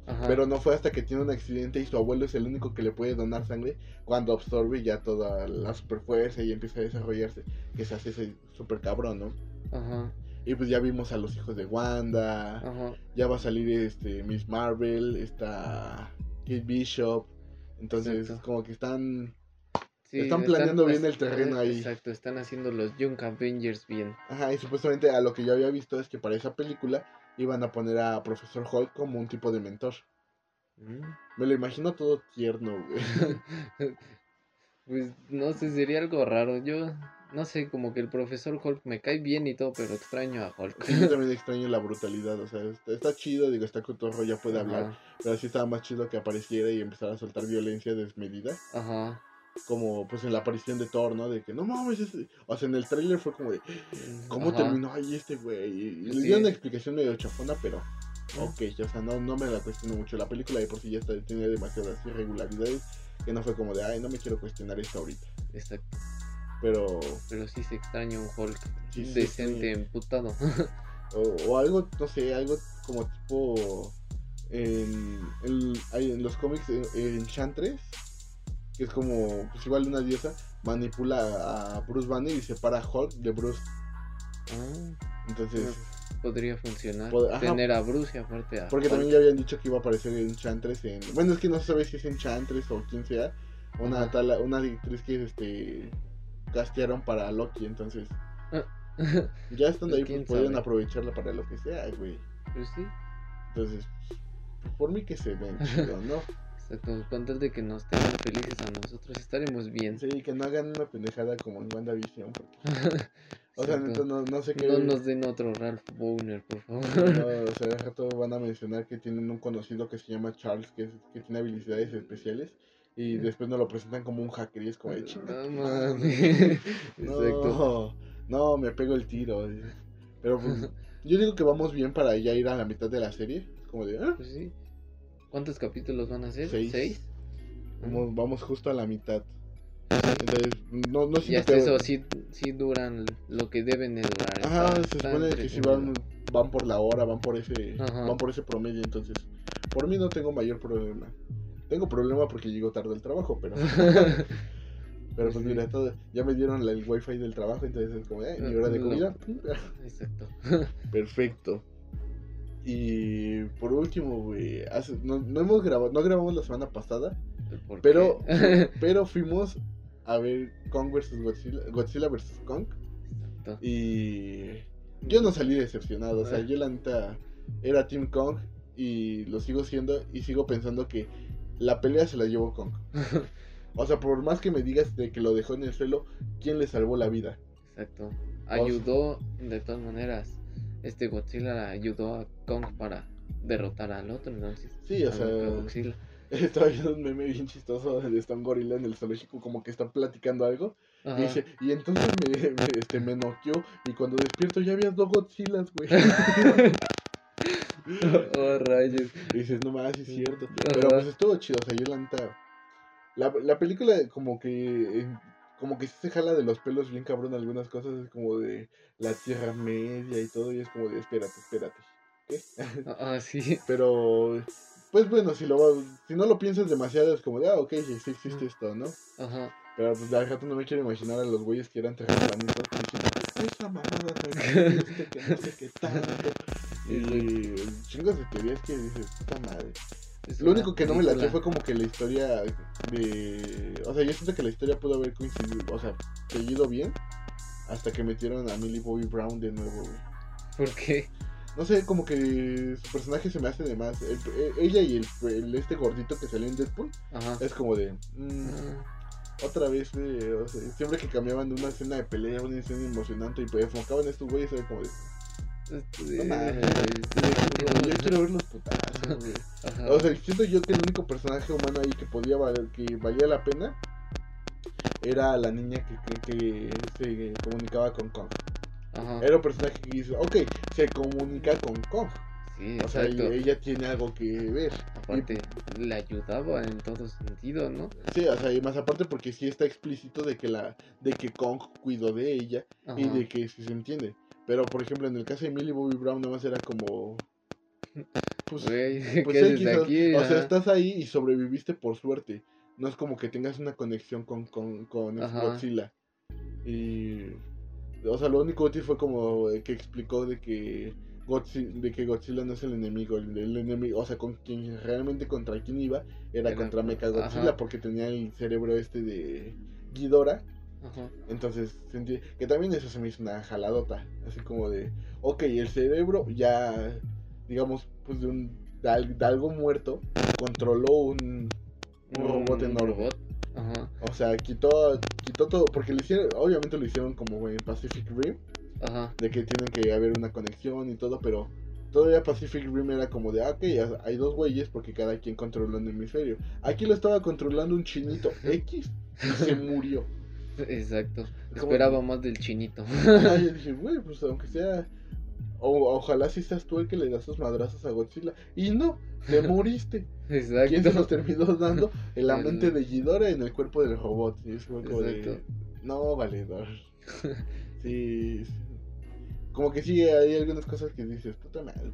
Ajá. Pero no fue hasta que tiene un accidente y su abuelo es el único que le puede donar sangre cuando absorbe ya toda la super fuerza y empieza a desarrollarse. Que se hace ese super cabrón, ¿no? Ajá. Y pues ya vimos a los hijos de Wanda. Ajá. Ya va a salir este Miss Marvel, está Kate Bishop. Entonces, Exacto. como que están. Sí, Están planeando bien el terreno ahí. Exacto, están haciendo los Young Avengers bien. Ajá, y supuestamente a lo que yo había visto es que para esa película iban a poner a Profesor Hulk como un tipo de mentor. Mm. Me lo imagino todo tierno, güey. [LAUGHS] Pues no sé, sería algo raro. Yo no sé, como que el profesor Hulk me cae bien y todo, pero extraño a Hulk. Sí, yo [LAUGHS] también extraño la brutalidad, o sea, está, está chido, digo, está cotorro, ya puede hablar, Ajá, pero sí estaba más chido que apareciera y empezara a soltar violencia desmedida, Ajá. como pues en la aparición de Thor, ¿no? De que no mames, ese-". o sea, en el tráiler fue como de, ¿cómo Ajá. terminó ahí este güey? Y, le dieron una explicación medio chafona, pero ok, o sea, no, no me la cuestiono mucho, la película de por sí ya está, tiene demasiadas irregularidades, que no fue como de, ay, no me quiero cuestionar esto ahorita, Exacto. Pero, Pero sí se extraña un Hulk Sí, sí, decente, sí. emputado. [LAUGHS] o, o algo, no sé, algo como tipo en, en, en los cómics en, Enchantress, que es como pues igual una diosa, manipula a Bruce Banner y separa a Hulk de Bruce. Ah, Entonces, podría funcionar. Pod- ajá. Tener a Bruce y aparte a. porque Hulk. también ya habían dicho que iba a aparecer Enchantress en... Bueno, es que no se sabe si es Enchantress o quién sea. Una tal, una actriz que este castearon para Loki, entonces [LAUGHS] ya estando ahí Pues, ¿quién pues sabe? aprovecharla para lo que sea, güey. Pues sí. Entonces, pues, por mí que se ven [LAUGHS] chido, ¿no? Exacto. Con tal de que nos tengan felices a nosotros, estaremos bien. Sí, que no hagan una pendejada como en WandaVision. Porque, [LAUGHS] o sea, neta, no, no sé qué. No nos den otro Ralph Bowner, por favor. no, o sea, rato van a mencionar que tienen un conocido que se llama Charles, que, es- que tiene habilidades especiales. Y después nos lo presentan como un hacker y es como. No mames. [LAUGHS] No, Exacto. no, me pego el tiro. Pero pues, [LAUGHS] yo digo que vamos bien para ya ir a la mitad de la serie. Como de, ah, Pues sí. ¿Cuántos capítulos van a ser? Seis. ¿Seis? vamos, vamos justo a la mitad. Entonces, no, no Y hasta que- eso sí, sí duran lo que deben de durar. Ajá, está- se supone que si van, por la hora, van por ese, Ajá. van por ese promedio, entonces, por mí no tengo mayor problema. Tengo problema porque llego tarde al trabajo, pero, [LAUGHS] pero pues mira, todo, ya me dieron el wifi del trabajo, entonces es como, eh, mi hora de comida, Exacto. [LAUGHS] perfecto. Y por último, güey, hace- no, no hemos grabado, no grabamos la semana pasada, ¿Por pero, [LAUGHS] pero fuimos a ver Kong vs Godzilla, Godzilla vs Kong. Exacto. Y yo no salí decepcionado, o sea, yo la neta era Team Kong y lo sigo siendo y sigo pensando que la pelea se la llevó Kong. O sea, por más que me digas de que lo dejó en el suelo, ¿quién le salvó la vida? Exacto. Ayudó, de todas maneras, este Godzilla ayudó a Kong para derrotar al otro, entonces. Sí, o sea, Godzilla. [LAUGHS] estaba viendo un meme bien chistoso de Stone Gorilla en el zoológico como que están platicando algo y dice, y entonces me, me, este, me noqueó y cuando despierto ya había dos Godzillas, güey. [LAUGHS] oh, rayos. Y dices, no más, es cierto. Pero pues estuvo chido, o sea, yo la neta. La, la película como que. eh, Como que sí se jala de los pelos bien cabrón algunas cosas. Es como de la Tierra Media y todo. Y es como de espérate, espérate. ¿Qué? [LAUGHS] Ah, sí. Pero. Pues bueno, si lo va- si no lo piensas demasiado es como de, ah, ok, sí, sí existe esto, ¿no? Ajá. Pero pues de rato no me quiero imaginar a los güeyes que eran terraplanistas [LAUGHS] esa mamada [LAUGHS] que no sé qué tanto. Y chingos de teorías que dices, puta madre. Es Lo único que no me latió película. fue como que la historia de... O sea, yo siento que la historia pudo haber coincidido, o sea, seguido bien hasta que metieron a Millie Bobby Brown de nuevo, güey. ¿Por qué? No sé, como que su personaje se me hace de más. El- e- ella y el, el- este gordito que salió en Deadpool Ajá. es como de... mm, Ah, otra vez, güey, o sea, siempre que cambiaban de una escena de pelea a una escena emocionante y pues enfocaban estos güeyes, era como de... No mames, ay, yo quiero ver los putazos, güey. O sea, siento yo que el único personaje humano ahí que podía valer, que valía la pena era la niña que, que, que se comunicaba con Kong. Ajá. Era un personaje que dice, ok, se comunica con Kong. Sí, O sea, ella tiene algo que ver. Aparte, le ayudaba en todo sentido, ¿no? Sí, o sea, y más aparte porque sí está explícito de que la, de que Kong cuidó de ella y de que sí se entiende. Pero por ejemplo en el caso de Millie Bobby Brown nada más era como pues, pues [LAUGHS] ¿qué X, o- aquí? o sea, estás ahí y sobreviviste por suerte. No es como que tengas una conexión con, con, con. Godzilla. Y. O sea, lo único útil fue como que explicó de que Godzilla, de que Godzilla no es el enemigo. El, el enemigo, o sea, con quien realmente contra quien iba era, Era contra con- Mecha Godzilla porque tenía el cerebro este de Ghidorah. Ajá. Entonces, sentí que también eso se me hizo una jaladota. Así como de, ok, el cerebro ya, digamos, pues de, un, de, al- de algo muerto, controló un, un robot enorme. Ajá. O sea, quitó, quitó todo, porque lo hicieron, obviamente lo hicieron como en Pacific Rim, Ajá. de que tiene que haber una conexión y todo, pero todavía Pacific Rim era como de, ah, ok, hay dos güeyes porque cada quien controla un hemisferio. Aquí lo estaba controlando un chinito [LAUGHS] X y se murió. Exacto. Esperaba más del chinito. [LAUGHS] Ajá, yo dije, güey, pues aunque sea. O, ojalá si seas tú el que le das sus madrazos a Godzilla. Y no, te [LAUGHS] moriste. ¿Quién se los Exacto. terminó dando? En la [LAUGHS] El- mente de Ghidorah en el cuerpo del robot. Y es como como de. Exacto. No, valedor. Sí, sí. Como que sí, hay algunas cosas que dices, puta madre,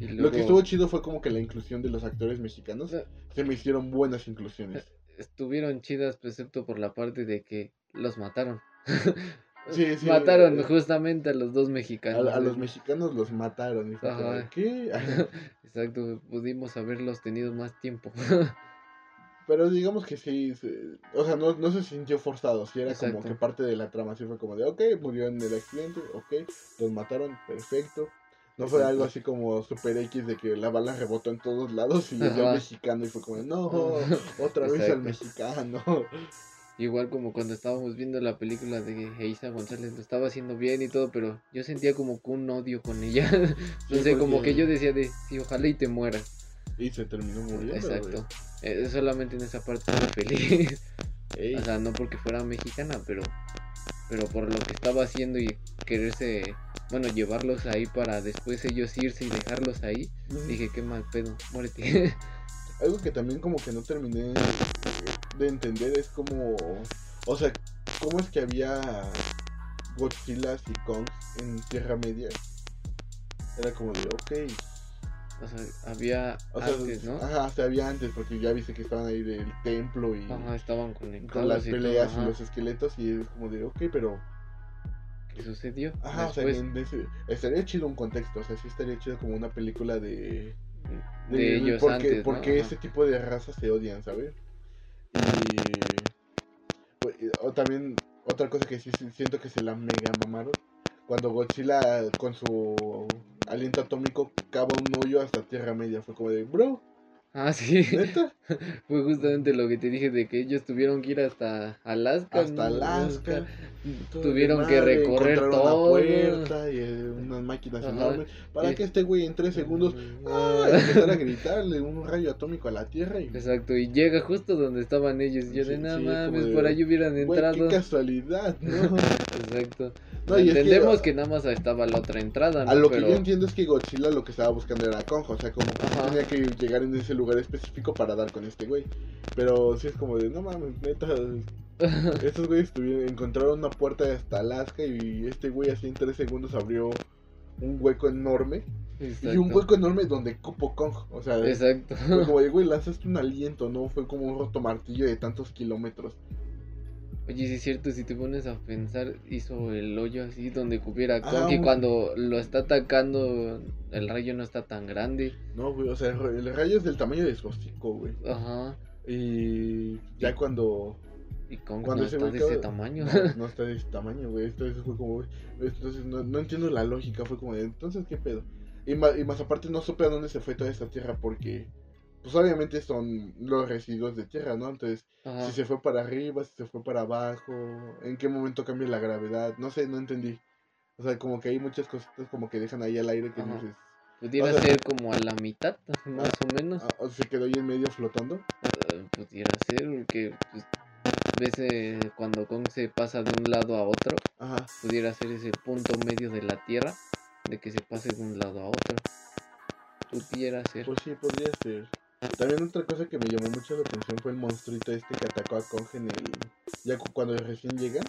Lo que estuvo chido fue como que la inclusión de los actores mexicanos. Se me hicieron buenas inclusiones. Estuvieron chidas, pues, excepto por la parte de que los mataron. [LAUGHS] Sí, sí, mataron eh, justamente a los dos mexicanos. A, a los ¿no? mexicanos los mataron. Ajá. ¿qué? [LAUGHS] [LAUGHS] Exacto, pudimos haberlos tenido más tiempo. Pero digamos que sí, se- o sea, no, no se sintió forzado, sí era como que parte de la trama, sí fue como de, ok, murió en el accidente, ok, los mataron, perfecto. No fue algo así como Super X de que la bala rebotó en todos lados y llegó Ajá. mexicano y fue como, no, [LAUGHS] otra vez al mexicano. Igual como cuando estábamos viendo la película de Eiza González, lo estaba haciendo bien y todo, pero yo sentía como que un odio con ella. [LAUGHS] no Sí, sé, como que yo decía de, sí, ojalá y te mueras. Y se terminó muriendo. Exacto. Eh, solamente en esa parte estoy feliz. [LAUGHS] Ey, O sea, no porque fuera mexicana, pero pero por lo que estaba haciendo y quererse, bueno, llevarlos ahí para después ellos irse y dejarlos ahí, dije, qué mal pedo, muérete. [LAUGHS] Algo que también como que no terminé de entender es como, o sea, cómo es que había Godzillas y Kongs en Tierra Media. Era como de, ok, o sea, había o sea, antes, ¿no? ajá, o sea, había antes porque ya viste que estaban ahí del templo y Ajá, estaban conectados. con las y peleas y ajá. los esqueletos y es como de, ok, pero, ¿Qué sucedió? ajá, o sea, estaría chido un contexto, o sea, sí estaría chido como una película de... de, ellos porque, antes, ¿no? porque Ajá. ese tipo de razas se odian, ¿sabes? Y pues, o también otra cosa que sí siento que se la mega mamaron cuando Godzilla con su aliento atómico cava un hoyo hasta Tierra Media fue como de, bro, Ah, sí. neta, [LAUGHS] Fue justamente lo que te dije de que ellos tuvieron que ir hasta Alaska. hasta ¿no? Alaska. Tuvieron de que madre, recorrer todo. una puerta y eh, unas máquinas Ajá. enormes para que este güey en tres segundos ah, empezara a gritarle un rayo atómico a la Tierra y Exacto, y llega justo donde estaban ellos. Y yo de Sí, nada sí, mames, de, por ahí hubieran Güey, entrado. qué casualidad, ¿no? [LAUGHS] Exacto. No, y es que- Entendemos que, nada más estaba la otra entrada, ¿no? A lo que Pero yo entiendo es que Godzilla lo que estaba buscando era Kong, o sea, como que tenía que llegar en ese lugar específico para dar con este güey. Pero sí es como de, no mames, neta, [LAUGHS] estos güeyes tuvieron, encontraron una puerta hasta Alaska y este güey así en tres segundos abrió un hueco enorme. Y un hueco enorme donde cupo Kong, o sea, Exacto. fue como de, güey, lanzaste un aliento, ¿no? Fue como un roto martillo de tantos kilómetros. Oye, sí es cierto, si te pones a pensar, hizo el hoyo así donde cupiera Ah, Kong y un- cuando lo está atacando, el rayo no está tan grande. No, güey, o sea, el rayo es del tamaño de su hocico, güey. Ajá. Y ya cuando Y Kong Cuando no está de ese tamaño. No, [LAUGHS] no está de ese tamaño, güey. Entonces fue como, güey, entonces no, no entiendo la lógica. Fue como, de, entonces, ¿qué pedo? Y más, y más aparte, no supe a dónde se fue toda esta tierra porque, pues obviamente son los residuos de tierra, ¿no? Entonces, Ajá. si se fue para arriba, si se fue para abajo, en qué momento cambia la gravedad, no sé, no entendí. O sea, como que hay muchas cositas como que dejan ahí al aire que Ajá. dices, Pudiera o sea- ser como a la mitad, [LAUGHS] más o menos. o se quedó ahí en medio flotando. Eh, Pudiera ser, porque pues, ves eh, cuando Kong se pasa de un lado a otro, Ajá. pudiera ser ese punto medio de la Tierra, de que se pase de un lado a otro. Pudiera ser. Pues sí, podría ser. También otra cosa que me llamó mucho la atención fue el monstruito este que atacó a Kong en el... Ya cu- cuando recién llega,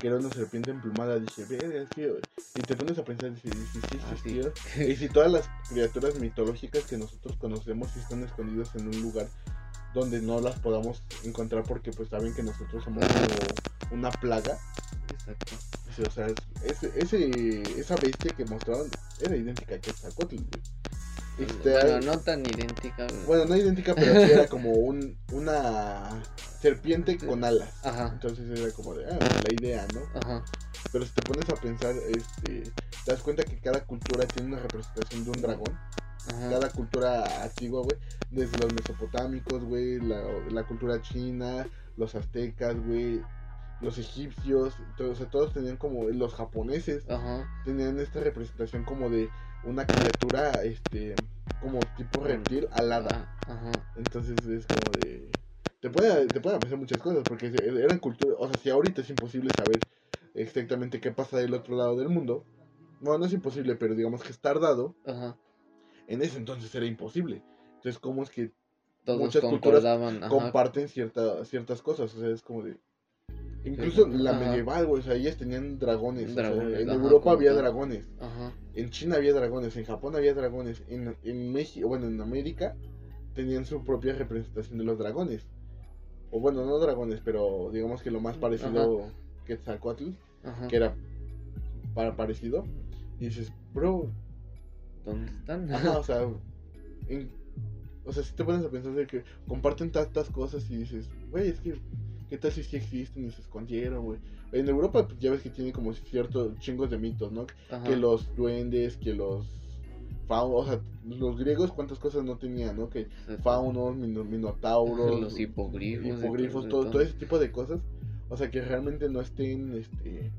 que era una serpiente emplumada, dije, verga, que... Y te pones a pensar, sí, sí, Ah, sí. Y si todas las criaturas mitológicas que nosotros conocemos están escondidas en un lugar donde no las podamos encontrar porque pues saben que nosotros somos como una plaga. Exacto. O sea, es- ese, ese, esa bestia que mostraron era idéntica a Quetzalcóatl, güey. Este, Bueno, no tan idéntica. bueno, no idéntica, pero sí era [LAUGHS] como un, una serpiente con alas. Ajá. Entonces era como de, ah, la idea, ¿no? Ajá. Pero si te pones a pensar, este, te das cuenta que cada cultura tiene una representación de un dragón. Ajá. Cada cultura antigua, güey, desde los mesopotámicos, güey, la, la cultura china, los aztecas, güey, los egipcios, todo- o sea, todos tenían como, los japoneses, Ajá. tenían esta representación como de una criatura, este, como tipo reptil alada. Ajá. Entonces es como de... Te pueden, te pueden aparecer muchas cosas, porque eran culturas... O sea, si ahorita es imposible saber exactamente qué pasa del otro lado del mundo, bueno, no es imposible, pero digamos que es tardado, Ajá. en ese entonces era imposible. Entonces, ¿cómo es que Todos Muchas culturas. Ajá. comparten cierta, ciertas cosas? O sea, es como de... Incluso la Ajá. medieval, güey, o sea, ellas tenían dragones. o sea, Dragones, en Europa había dragones. Ajá. Ajá. En China había dragones, en Japón había dragones, en, en México, bueno, en América tenían su propia representación de los dragones. O bueno, no dragones, pero digamos que lo más parecido que Quetzalcoatl, Ajá. que era para parecido. Y dices, bro, ¿Dónde están? ajá, o [LAUGHS] sea, en- o sea, si te pones a pensar de que comparten tantas cosas y dices, güey, es que, ¿qué tal si sí existen y se escondieron, güey? En Europa pues, ya ves que tiene como ciertos chingos de mitos, ¿no? Ajá. que los duendes, que los faunos, o sea, los griegos cuántas cosas no tenían, ¿no? Que faunos, mino- minotauros, [LAUGHS] Los hipogrifos. todo- todo, ese tipo de cosas, o sea, que realmente no estén, este,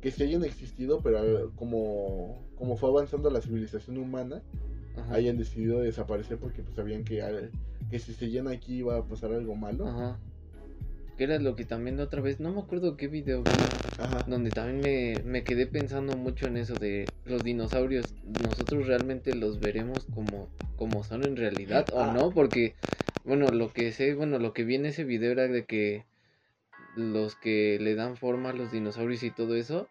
que sí hayan existido, pero como, como fue avanzando la civilización humana, Ajá. hayan decidido desaparecer porque pues sabían que, que si seguían aquí iba a pasar algo malo. Ajá. Que era lo que también la otra vez, no me acuerdo qué video vi, Ajá. donde también me, me quedé pensando mucho en eso de los dinosaurios. ¿Nosotros realmente los veremos como, como son en realidad o Ah. no? Porque, bueno, lo que sé, bueno, lo que vi en ese video era de que los que le dan forma a los dinosaurios y todo eso,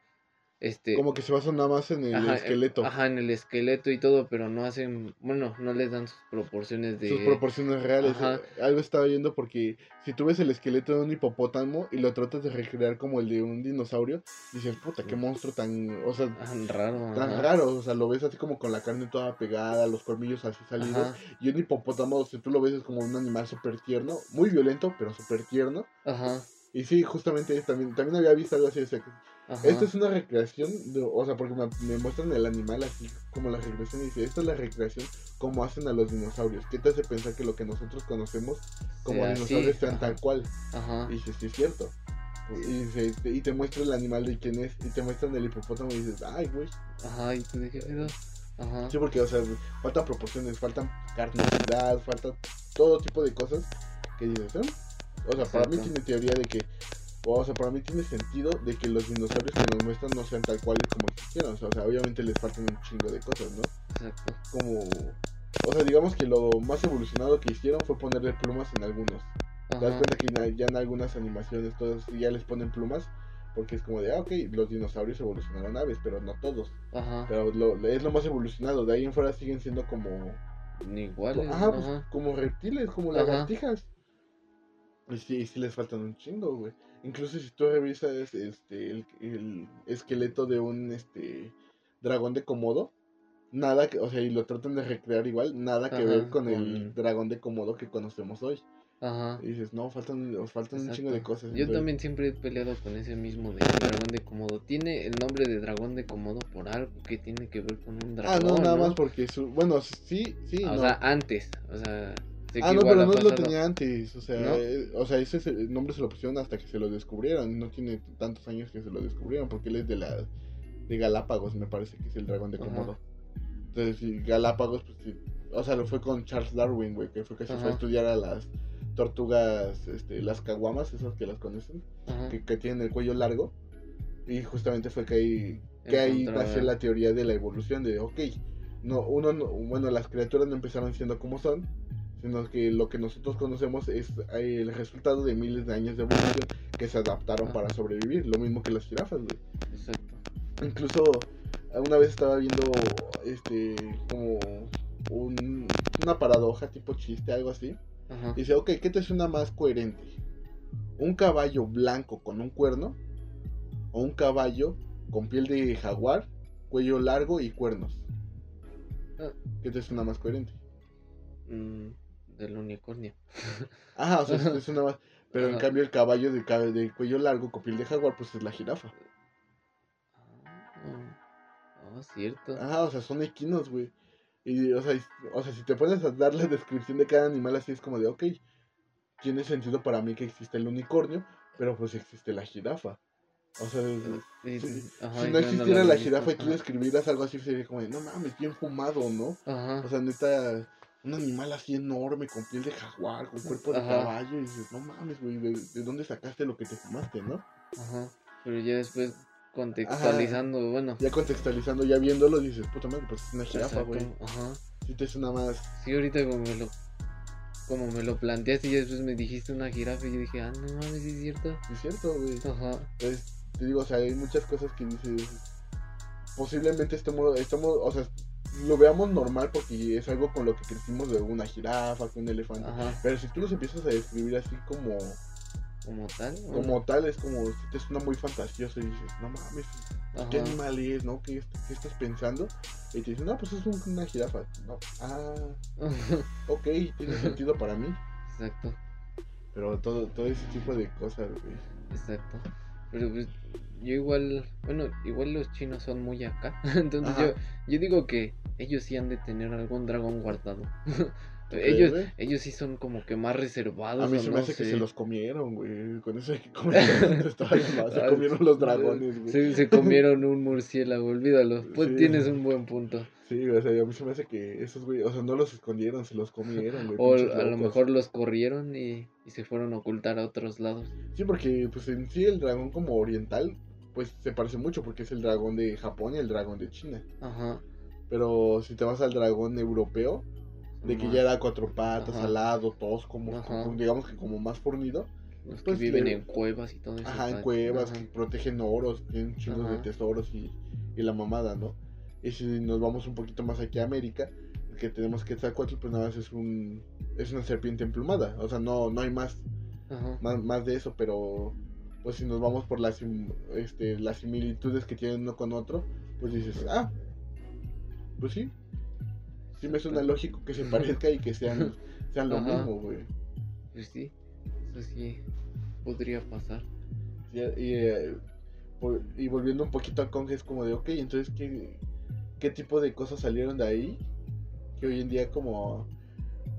este... Como que se basan nada más en el ajá, esqueleto, Ajá, en el esqueleto y todo, pero no hacen, bueno, no les dan sus proporciones de... sus proporciones reales. Ajá. Algo estaba viendo porque si tú ves el esqueleto de un hipopótamo y lo tratas de recrear como el de un dinosaurio, dices, puta, qué monstruo tan, o sea, Ah, raro. tan ajá. raro, o sea, lo ves así como con la carne toda pegada, los colmillos así salidos, y un hipopótamo, si tú lo ves es como un animal súper tierno, muy violento, pero súper tierno, ajá, y sí, justamente también, también había visto algo así, o sea, ajá. esta es una recreación, de- o sea, porque me, me muestran el animal así como la recreación y dice, esta es la recreación como hacen a los dinosaurios. ¿Qué te hace pensar que lo que nosotros conocemos como Sea dinosaurios sean ajá. tal cual? Ajá. Y dices, sí es cierto. Y, dice, te- y te muestra el animal de quién es, y te muestran el hipopótamo y dices, ay, güey. Ajá, ¿y qué pedo? Ajá. Sí, porque, o sea, faltan proporciones, faltan carnosidad, falta todo tipo de cosas que dices, ¿eh? O sea, para mí tiene teoría de que, o sea, para mí tiene sentido de que los dinosaurios que nos muestran no sean tal cuales como existieron. O sea, obviamente les faltan un chingo de cosas, ¿no? Exacto. Como, o sea, digamos que lo más evolucionado que hicieron fue ponerle plumas en algunos. Te das cuenta que ya en algunas animaciones todos ya les ponen plumas. Porque es como de, ah, ok, los dinosaurios evolucionaron aves, pero no todos. Ajá. Pero lo, es lo más evolucionado. De ahí en fuera siguen siendo como Iguales. Ajá, pues, Ajá. como reptiles, como lagartijas. Y sí, sí les faltan un chingo, güey. Incluso si tú revisas este, el, el esqueleto de un este dragón de Komodo, nada que, o sea, y lo tratan de recrear igual, nada que Ajá, ver con, el dragón de Komodo que conocemos hoy. Ajá. Y dices, no, faltan, os faltan un chingo de cosas. Yo también siempre he peleado con ese mismo de dragón de Komodo. Tiene el nombre de dragón de Komodo por algo que tiene que ver con un dragón. Ah, no, nada más porque su, bueno, sí, sí, Ah, O no. sea, antes. O sea, Ah, no, pero no lo tenía antes, o sea, ¿No? eh, o sea, ese nombre se lo pusieron hasta que se lo descubrieron, no tiene tantos años que se lo descubrieron, porque él es de la de Galápagos, me parece que es el dragón de Ajá. Komodo. Entonces, Galápagos, pues sí, o sea, lo fue con Charles Darwin, güey, que fue que se fue a estudiar a las tortugas, este, las caguamas, esas que las conocen, que, que tienen el cuello largo, y justamente fue que ahí, que ahí nació la teoría de la evolución, de, ok, no, uno, no- bueno, las criaturas no empezaron siendo como son, sino que lo que nosotros conocemos es eh, el resultado de miles de años de evolución que se adaptaron para sobrevivir, lo mismo que las jirafas, güey. Exacto. Incluso una vez estaba viendo este como un- una paradoja tipo chiste, algo así. Ajá. Dice, ok, ¿qué te suena más coherente? ¿Un caballo blanco con un cuerno? ¿O un caballo con piel de jaguar, cuello largo y cuernos? Ah. ¿Qué te suena más coherente? Mm, del unicornio. [LAUGHS] Ajá, o sea, sí te suena más... Pero en cambio el caballo de, de cuello largo con piel de jaguar, pues es la jirafa. Ah, oh, cierto. Ajá, o sea, son equinos, güey. Y, o sea, y- o sea, si te pones a dar la descripción de cada animal así, es como de, ok, tiene sentido para mí que existe el unicornio, pero pues existe la jirafa. O sea, Sí, si, ajá, no existiera la jirafa y tú describieras algo así, sería como de, no mames, bien fumado, ¿no? Ajá. O sea, neta, un animal así enorme, con piel de jaguar, con cuerpo de Ajá. caballo, y dices, no mames, güey, ¿de, de dónde sacaste lo que te fumaste, no? Ajá. Pero ya después contextualizando, bueno. Ya contextualizando, ya viéndolo, dices, puta madre, pues es una jirafa, güey. Ajá. Si te suena más Sí, ahorita como me lo como me lo planteaste y después me dijiste una jirafa y yo dije, ah, no mames, sí es cierto. Es cierto, güey. Ajá. Pues, te digo, o sea, hay muchas cosas que dices. posiblemente estemos, estamos, o sea, lo veamos normal porque es algo con lo que crecimos de una jirafa, con un elefante. Ajá. Pero si tú los empiezas a describir así como, Como tal. ¿no? como tal, es como, te suena muy fantasioso y dices, no mames, ¿qué Ajá. animal es, no? ¿Qué, qué estás pensando? Y te dicen, no, pues es un- una jirafa. No, ah, ok, [LAUGHS] tiene sentido para mí. Exacto. Pero todo, todo ese tipo de cosas, güey. Exacto. Pero pues, yo igual, bueno, igual los chinos son muy acá. [LAUGHS] Entonces Ajá. yo, yo digo que ellos sí han de tener algún dragón guardado. [LAUGHS] ellos, ellos sí son como que más reservados. A mí se me no hace que se los comieron, güey. Con estaba [LAUGHS] llamado, se Ah, comieron los dragones, güey. Se, se comieron un murciélago, olvídalo. Pues Sí. tienes un buen punto. Sí, o sea, a mí se me hace que esos, güey, o sea, no los escondieron, se los comieron, güey. O a lo mejor los corrieron y, y se fueron a ocultar a otros lados. Sí, porque, pues, en sí el dragón como oriental, pues, se parece mucho porque es el dragón de Japón y el dragón de China. Ajá. Pero si te vas al dragón europeo, de que ya era cuatro patas, Ajá. alado, todos como, digamos que como más fornido. Los que pues, viven le- en cuevas y todo eso. Ajá, en cuevas, ajá. que protegen oros, tienen chingos de tesoros y, y la mamada, ¿no? Y si nos vamos un poquito más aquí a América, que tenemos que Quetzalcóatl, pues nada más es un es una serpiente emplumada, o sea, no no hay más más, más de eso, pero pues si nos vamos por las este las similitudes que tienen uno con otro, pues dices, "Ah, pues sí. Sí me suena lógico que se parezca y que sean [LAUGHS] sean lo Ajá. mismo, güey." Pues sí, eso sí podría pasar. Y, y, eh, por- y volviendo un poquito a Kong, es como de, ok, entonces, ¿qué, ¿qué tipo de cosas salieron de ahí? Que hoy en día como...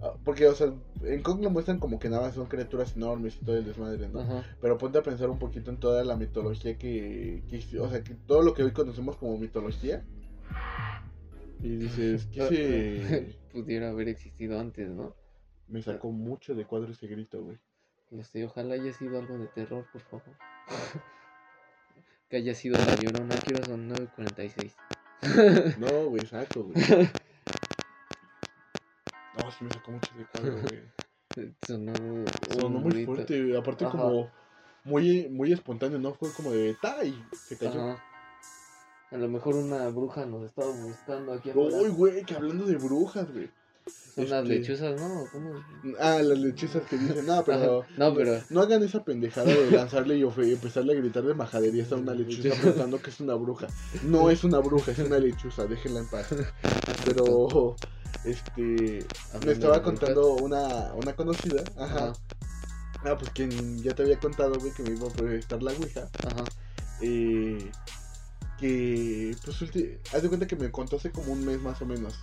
ah, Porque, o sea, en Kong lo muestran como que nada más son criaturas enormes y todo el desmadre, ¿no? Pero ponte a pensar un poquito en toda la mitología que, que o sea, que todo lo que hoy conocemos como mitología. Y dices, ¿qué [LAUGHS] se... [LAUGHS] Pudiera haber existido antes, ¿no? Me sacó mucho de cuadro ese grito, güey. No sé, ojalá haya sido algo de terror, por favor. [LAUGHS] que haya sido la llorona, quiero son 9.46. No, güey, exacto, güey. No, sí me sacó mucho de cuadro, güey. [LAUGHS] Sonó, Sonó muy grito. fuerte, güey. aparte Ajá. como muy, muy espontáneo, ¿no? Fue como de ¡ta! y se cayó. Ajá. A lo mejor una bruja nos estaba buscando aquí. Uy, güey, que hablando de brujas, güey. Son las este- lechuzas, ¿no? ¿Cómo? Ah, las lechuzas que dicen, no, [LAUGHS] pero... No, pero- No hagan esa pendejada de lanzarle y empezarle a gritar de majaderías a una lechuza pensando que es una bruja. No es una bruja, es una lechuza, déjenla en paz. [LAUGHS] Pero, este... Me estaba contando una, una conocida, ajá. Ah, pues quien ya te había contado, güey, que me iba a prestar la ouija. ajá. eh, que pues haz de cuenta que me contó hace como un mes más o menos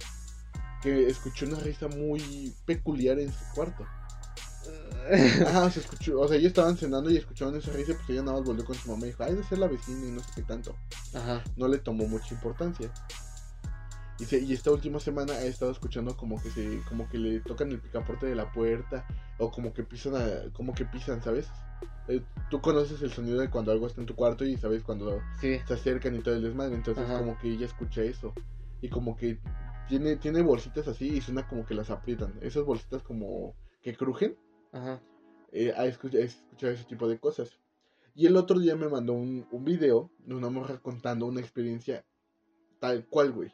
que escuchó una risa muy peculiar en su cuarto. [LAUGHS] Ajá, se escuchó, o sea, ellos estaban cenando y escucharon esa risa, pues ella nada más volvió con su mamá y dijo, ay, de ser la vecina y no sé qué tanto. Ajá. No le tomó mucha importancia. Y, se- y esta última semana he estado escuchando como que se, como que le tocan el picaporte de la puerta, o como que pisan a- como que pisan, ¿sabes? Eh, tú conoces el sonido de cuando algo está en tu cuarto y sabes cuando Sí. se acercan y todo el desmadre. Entonces Ajá. como que ella escucha eso. Y como que tiene, tiene bolsitas así y suena como que las aprietan. Esas bolsitas como que crujen. Ajá. Eh, ha escuchado, escuchado ese tipo de cosas. Y el otro día me mandó un, un video de una mujer contando una experiencia tal cual, güey.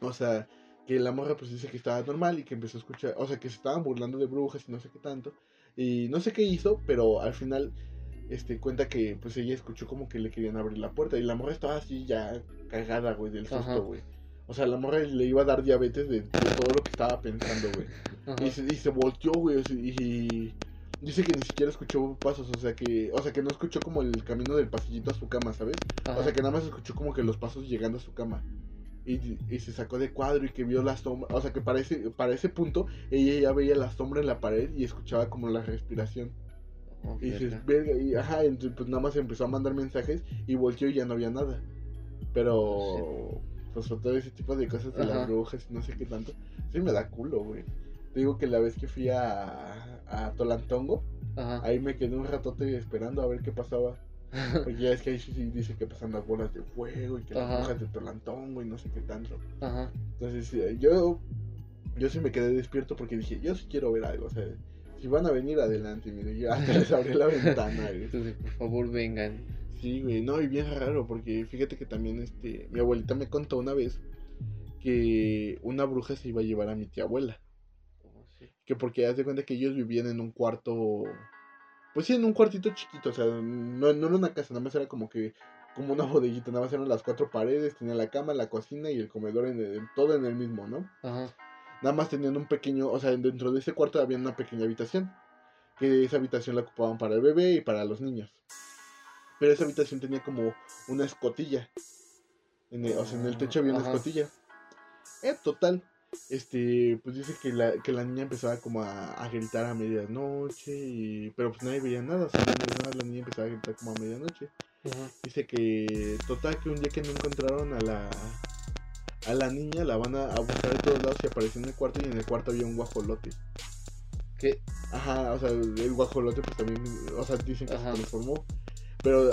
O sea, que la morra pues dice que estaba normal y que empezó a escuchar, o sea, que se estaban burlando de brujas y no sé qué tanto. Y no sé qué hizo, pero al final este cuenta que pues ella escuchó como que le querían abrir la puerta y la morra estaba así ya cagada, güey, del susto, güey. O sea, la morra le iba a dar diabetes de, de todo lo que estaba pensando, güey. Y se, y se volteó, güey. Y, y dice que ni siquiera escuchó pasos. O sea que. O sea que no escuchó como el camino del pasillito a su cama, ¿sabes? O sea que nada más escuchó como que los pasos llegando a su cama. Y, y se sacó de cuadro y que vio la sombra. O sea que para ese, para ese punto ella ya veía la sombra en la pared y escuchaba como la respiración. Oh, Y dices, verga. y ajá, entonces pues nada más empezó a mandar mensajes y volteó y ya no había nada. Pero, pues fue todo ese tipo de cosas de Ajá. las brujas y no sé qué tanto. Sí me da culo, güey. Te digo que la vez que fui a, a Tolantongo, Ajá. ahí me quedé un ratote esperando a ver qué pasaba. [LAUGHS] Porque ya es que ahí sí, sí dice que pasan las bolas de fuego y que las brujas de Tolantongo y no sé qué tanto. Ajá. Entonces eh, yo, yo sí me quedé despierto porque dije, yo sí quiero ver algo. O sea, si van a venir adelante, mire, yo [LAUGHS] hasta les abrí la ventana, güey. Entonces, por favor, vengan. Sí, güey, no, y bien raro, porque fíjate que también este, mi abuelita me contó una vez que una bruja se iba a llevar a mi tía abuela. Oh, sí. Que porque haz de cuenta que ellos vivían en un cuarto, pues sí, en un cuartito chiquito, o sea, no, no era una casa, nada más era como que, como una [LAUGHS] bodeguita, nada más eran las cuatro paredes, tenía la cama, la cocina y el comedor, en el- todo en el mismo, ¿no? Ajá. Nada más tenían un pequeño, o sea, dentro de ese cuarto había una pequeña habitación. Que esa habitación la ocupaban para el bebé y para los niños. Pero esa habitación tenía como una escotilla. En el- o sea, en el techo había una Ajá. escotilla. Eh, total. Este, pues dice que la, que la niña empezaba como a, a gritar a medianoche. Y, pero pues nadie veía nada. O sea, nadie veía nada, la niña empezaba a gritar como a medianoche. Dice que total que un día que no encontraron a la a la niña la van a, a buscar de todos lados y apareció en el cuarto y en el cuarto había un guajolote. ¿Qué? Ajá, o sea, el guajolote pues también, o sea, dicen que Ajá. se transformó. Pero,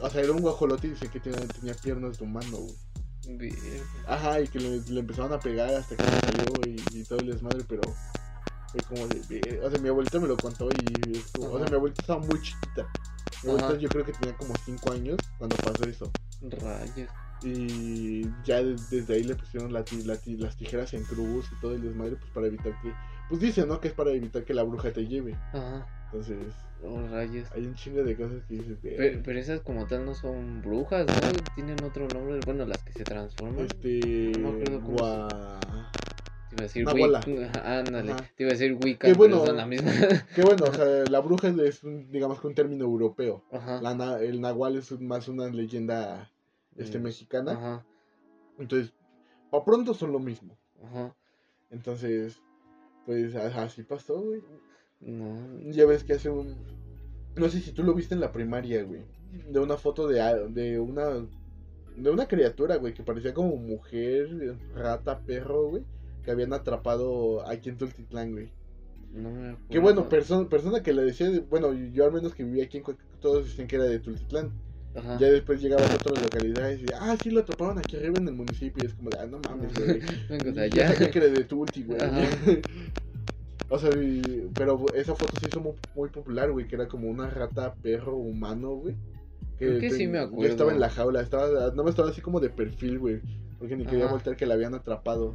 o sea, era un guajolote y dicen que tenía, tenía piernas de humano, güey. Ajá, y que le, le empezaron a pegar hasta que salió y, y todo el desmadre, pero fue como de, o sea, mi abuelita me lo contó y, es como- o sea, mi abuelita estaba muy chiquita. Mi abuelita Ajá. yo creo que tenía como 5 años cuando pasó eso. Rayos. Y ya de- desde ahí le pusieron la la las tijeras en cruz y todo el desmadre, pues para evitar que. Pues dicen, ¿no? Que es para evitar que la bruja te lleve. Ajá. Entonces, Oh, rayos. hay un chingo de cosas que dices. "Ve, Pero, pero esas como tal no son brujas, ¿no? Tienen otro nombre. Bueno, las que se transforman. Este. no me acuerdo cómo Gua- Te iba a decir. Wicca. [LAUGHS] Ándale. Ajá. Te iba a decir Wicca, Qué pero bueno. son la misma. [LAUGHS] Que bueno, o sea, [LAUGHS] la bruja es, un, digamos que un término europeo. Ajá. La el nahual es más una leyenda este, Mm, mexicana. Ajá. Entonces, para pronto son lo mismo. Ajá. Entonces, pues así pasó, güey. No. Ya ves que hace un. No sé si tú lo viste en la primaria, güey. De una foto de, de una. De una criatura, güey, que parecía como mujer, rata, perro, güey. Que habían atrapado aquí en Tultitlán, güey. No me acuerdo. Que bueno, persona, persona que le decía, de- bueno, yo al menos que vivía aquí en todos decían que era de Tultitlán. Ajá. Ya después llegaban a otras localidades y ah, sí lo atraparon aquí arriba en el municipio. Y es como de, ah, no mames, güey. [LAUGHS] De Yo allá. sabía que era de Tulti, güey. [LAUGHS] O sea, y- pero esa foto se hizo muy, muy popular, güey, que era como una rata perro humano, güey. Creo que sí me acuerdo. estaba en la jaula, estaba, no me estaba así como de perfil, güey. Porque ni quería voltear que la habían atrapado.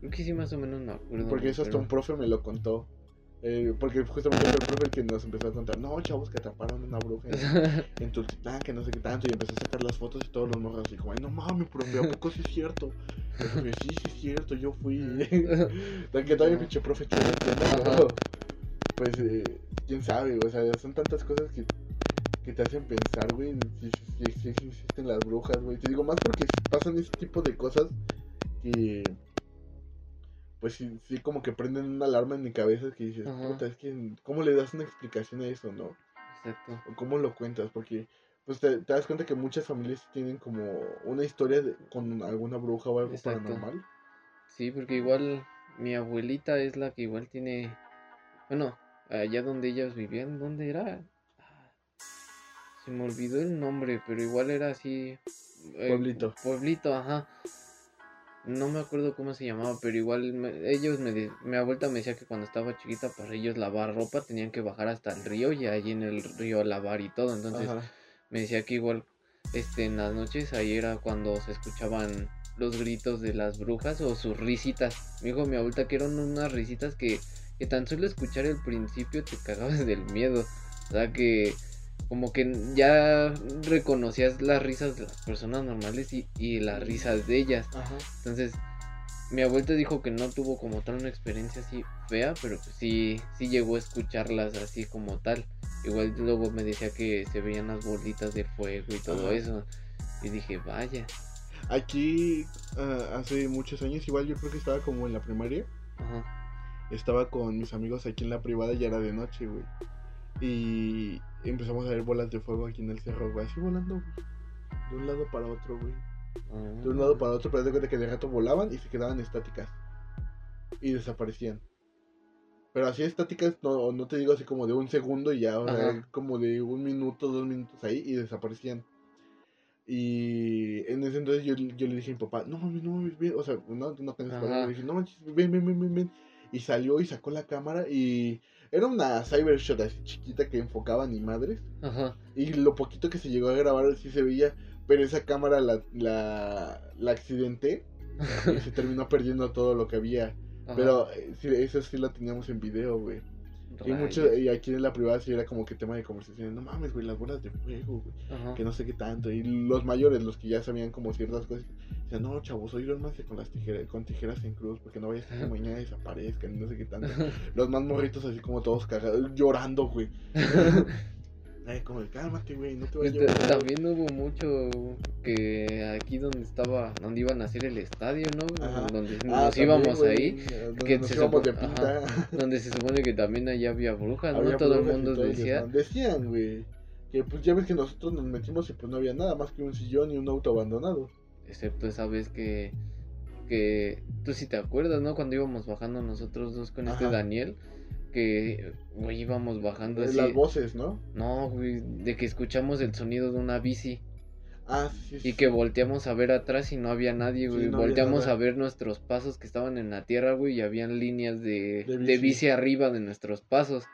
Creo que sí, más o menos me acuerdo. Porque eso hasta un profe me lo contó. Eh, porque justamente fue el profe el que nos empezó a contar, no, chavos, que atraparon una bruja en, [LAUGHS] en que no sé qué tanto, y empezó a sacar las fotos y todos los morros así como, ay, no mames, profe, ¿a poco sí es cierto? Y el profe, sí, sí es cierto, yo fui. [LAUGHS] Que todavía pinche profe Pues, eh, quién sabe, o sea, son tantas cosas que, que te hacen pensar, güey, si, si- si existen las brujas, güey. Te digo, más porque pasan ese tipo de cosas que, pues sí, sí como que prenden una alarma en mi cabeza que dices, Ajá. puta, es que, ¿cómo le das una explicación a eso, no? Exacto. o cómo lo cuentas, porque pues te, te das cuenta que muchas familias tienen como una historia de- con alguna bruja o algo Exacto. paranormal. Sí, porque igual mi abuelita es la que igual tiene. Bueno, allá donde ellas vivían, ¿dónde era? Se me olvidó el nombre, pero igual era así. eh, Pueblito. Pueblito, ajá. No me acuerdo cómo se llamaba, pero igual me- ellos me, de- mi abuelita me decía que cuando estaba chiquita para ellos lavar ropa tenían que bajar hasta el río y allí en el río lavar y todo. Entonces Ajá. me decía que igual este en las noches ahí era cuando se escuchaban los gritos de las brujas o sus risitas. Me dijo mi abuelita que eran unas risitas que, que tan solo escuchar el principio te cagabas del miedo. O sea que como que ya reconocías las risas de las personas normales y, y las risas de ellas. Ajá. Entonces, mi abuelita dijo que no tuvo como tal una experiencia así fea, pero pues sí, sí llegó a escucharlas así como tal. Igual luego me decía que se veían las bolitas de fuego y todo Ajá. eso. Y dije, vaya. Aquí ah, hace muchos años, igual yo creo que estaba como en la primaria, Ajá. estaba con mis amigos aquí en la privada y era de noche, güey. Y empezamos a ver bolas de fuego aquí en el cerro, güey, así volando, güey. De un lado para otro, güey. De un lado para otro, pero de cuenta que de rato volaban y se quedaban estáticas. Y desaparecían. Pero así estáticas, no, no te digo así como de un segundo y ya, o sea, como de un minuto, dos minutos ahí y desaparecían. Y en ese entonces yo, yo le dije a mi papá, no mames, no mames, ven, o sea, no, no Ajá. palabras, le dije, no manches, ven, ven, ven, ven, ven. Y salió y sacó la cámara y Era una Cybershot así chiquita que enfocaba ni madres. Ajá. Y lo poquito que se llegó a grabar sí se veía. Pero esa cámara la, la, la accidenté. y se terminó perdiendo todo lo que había. Ajá. Pero eh, sí, eso sí lo teníamos en video, güey. Y, mucho, y aquí en la privada sí era como que tema de conversación. No mames, güey, las bolas de fuego, güey. Que no sé qué tanto. Y los mayores, los que ya sabían como ciertas cosas, decían, no, chavos, hoy más con las tijeras, con tijeras en cruz, porque no vaya a que [LAUGHS] mañana desaparezcan, y no sé qué tanto. [LAUGHS] Los más morritos así como todos cagados, llorando, güey. [LAUGHS] Como de, cálmate, güey, no te vayas a llorar. También hubo mucho que aquí donde estaba, donde iban a hacer el estadio, ¿no? Ajá. Donde Ah, nos también, íbamos ahí, donde que nos se de donde supone que también allá había brujas, ¿no? Todo el brujas mundo todo el decía. desmadre. Decían, güey. Que pues ya ves que nosotros nos metimos y pues no había nada más que un sillón y un auto abandonado. Excepto esa vez que, que tú sí te acuerdas, ¿no? Cuando íbamos bajando nosotros dos con este. Daniel, que, güey, íbamos bajando así. Las voces, ¿no? No, güey, de que escuchamos el sonido de una bici Ah, sí, sí. y que volteamos a ver atrás y no había nadie, Sí, güey. no había volteamos a ver nuestros pasos que estaban en la tierra, güey, y habían líneas de, De de bici. bici. arriba de nuestros pasos.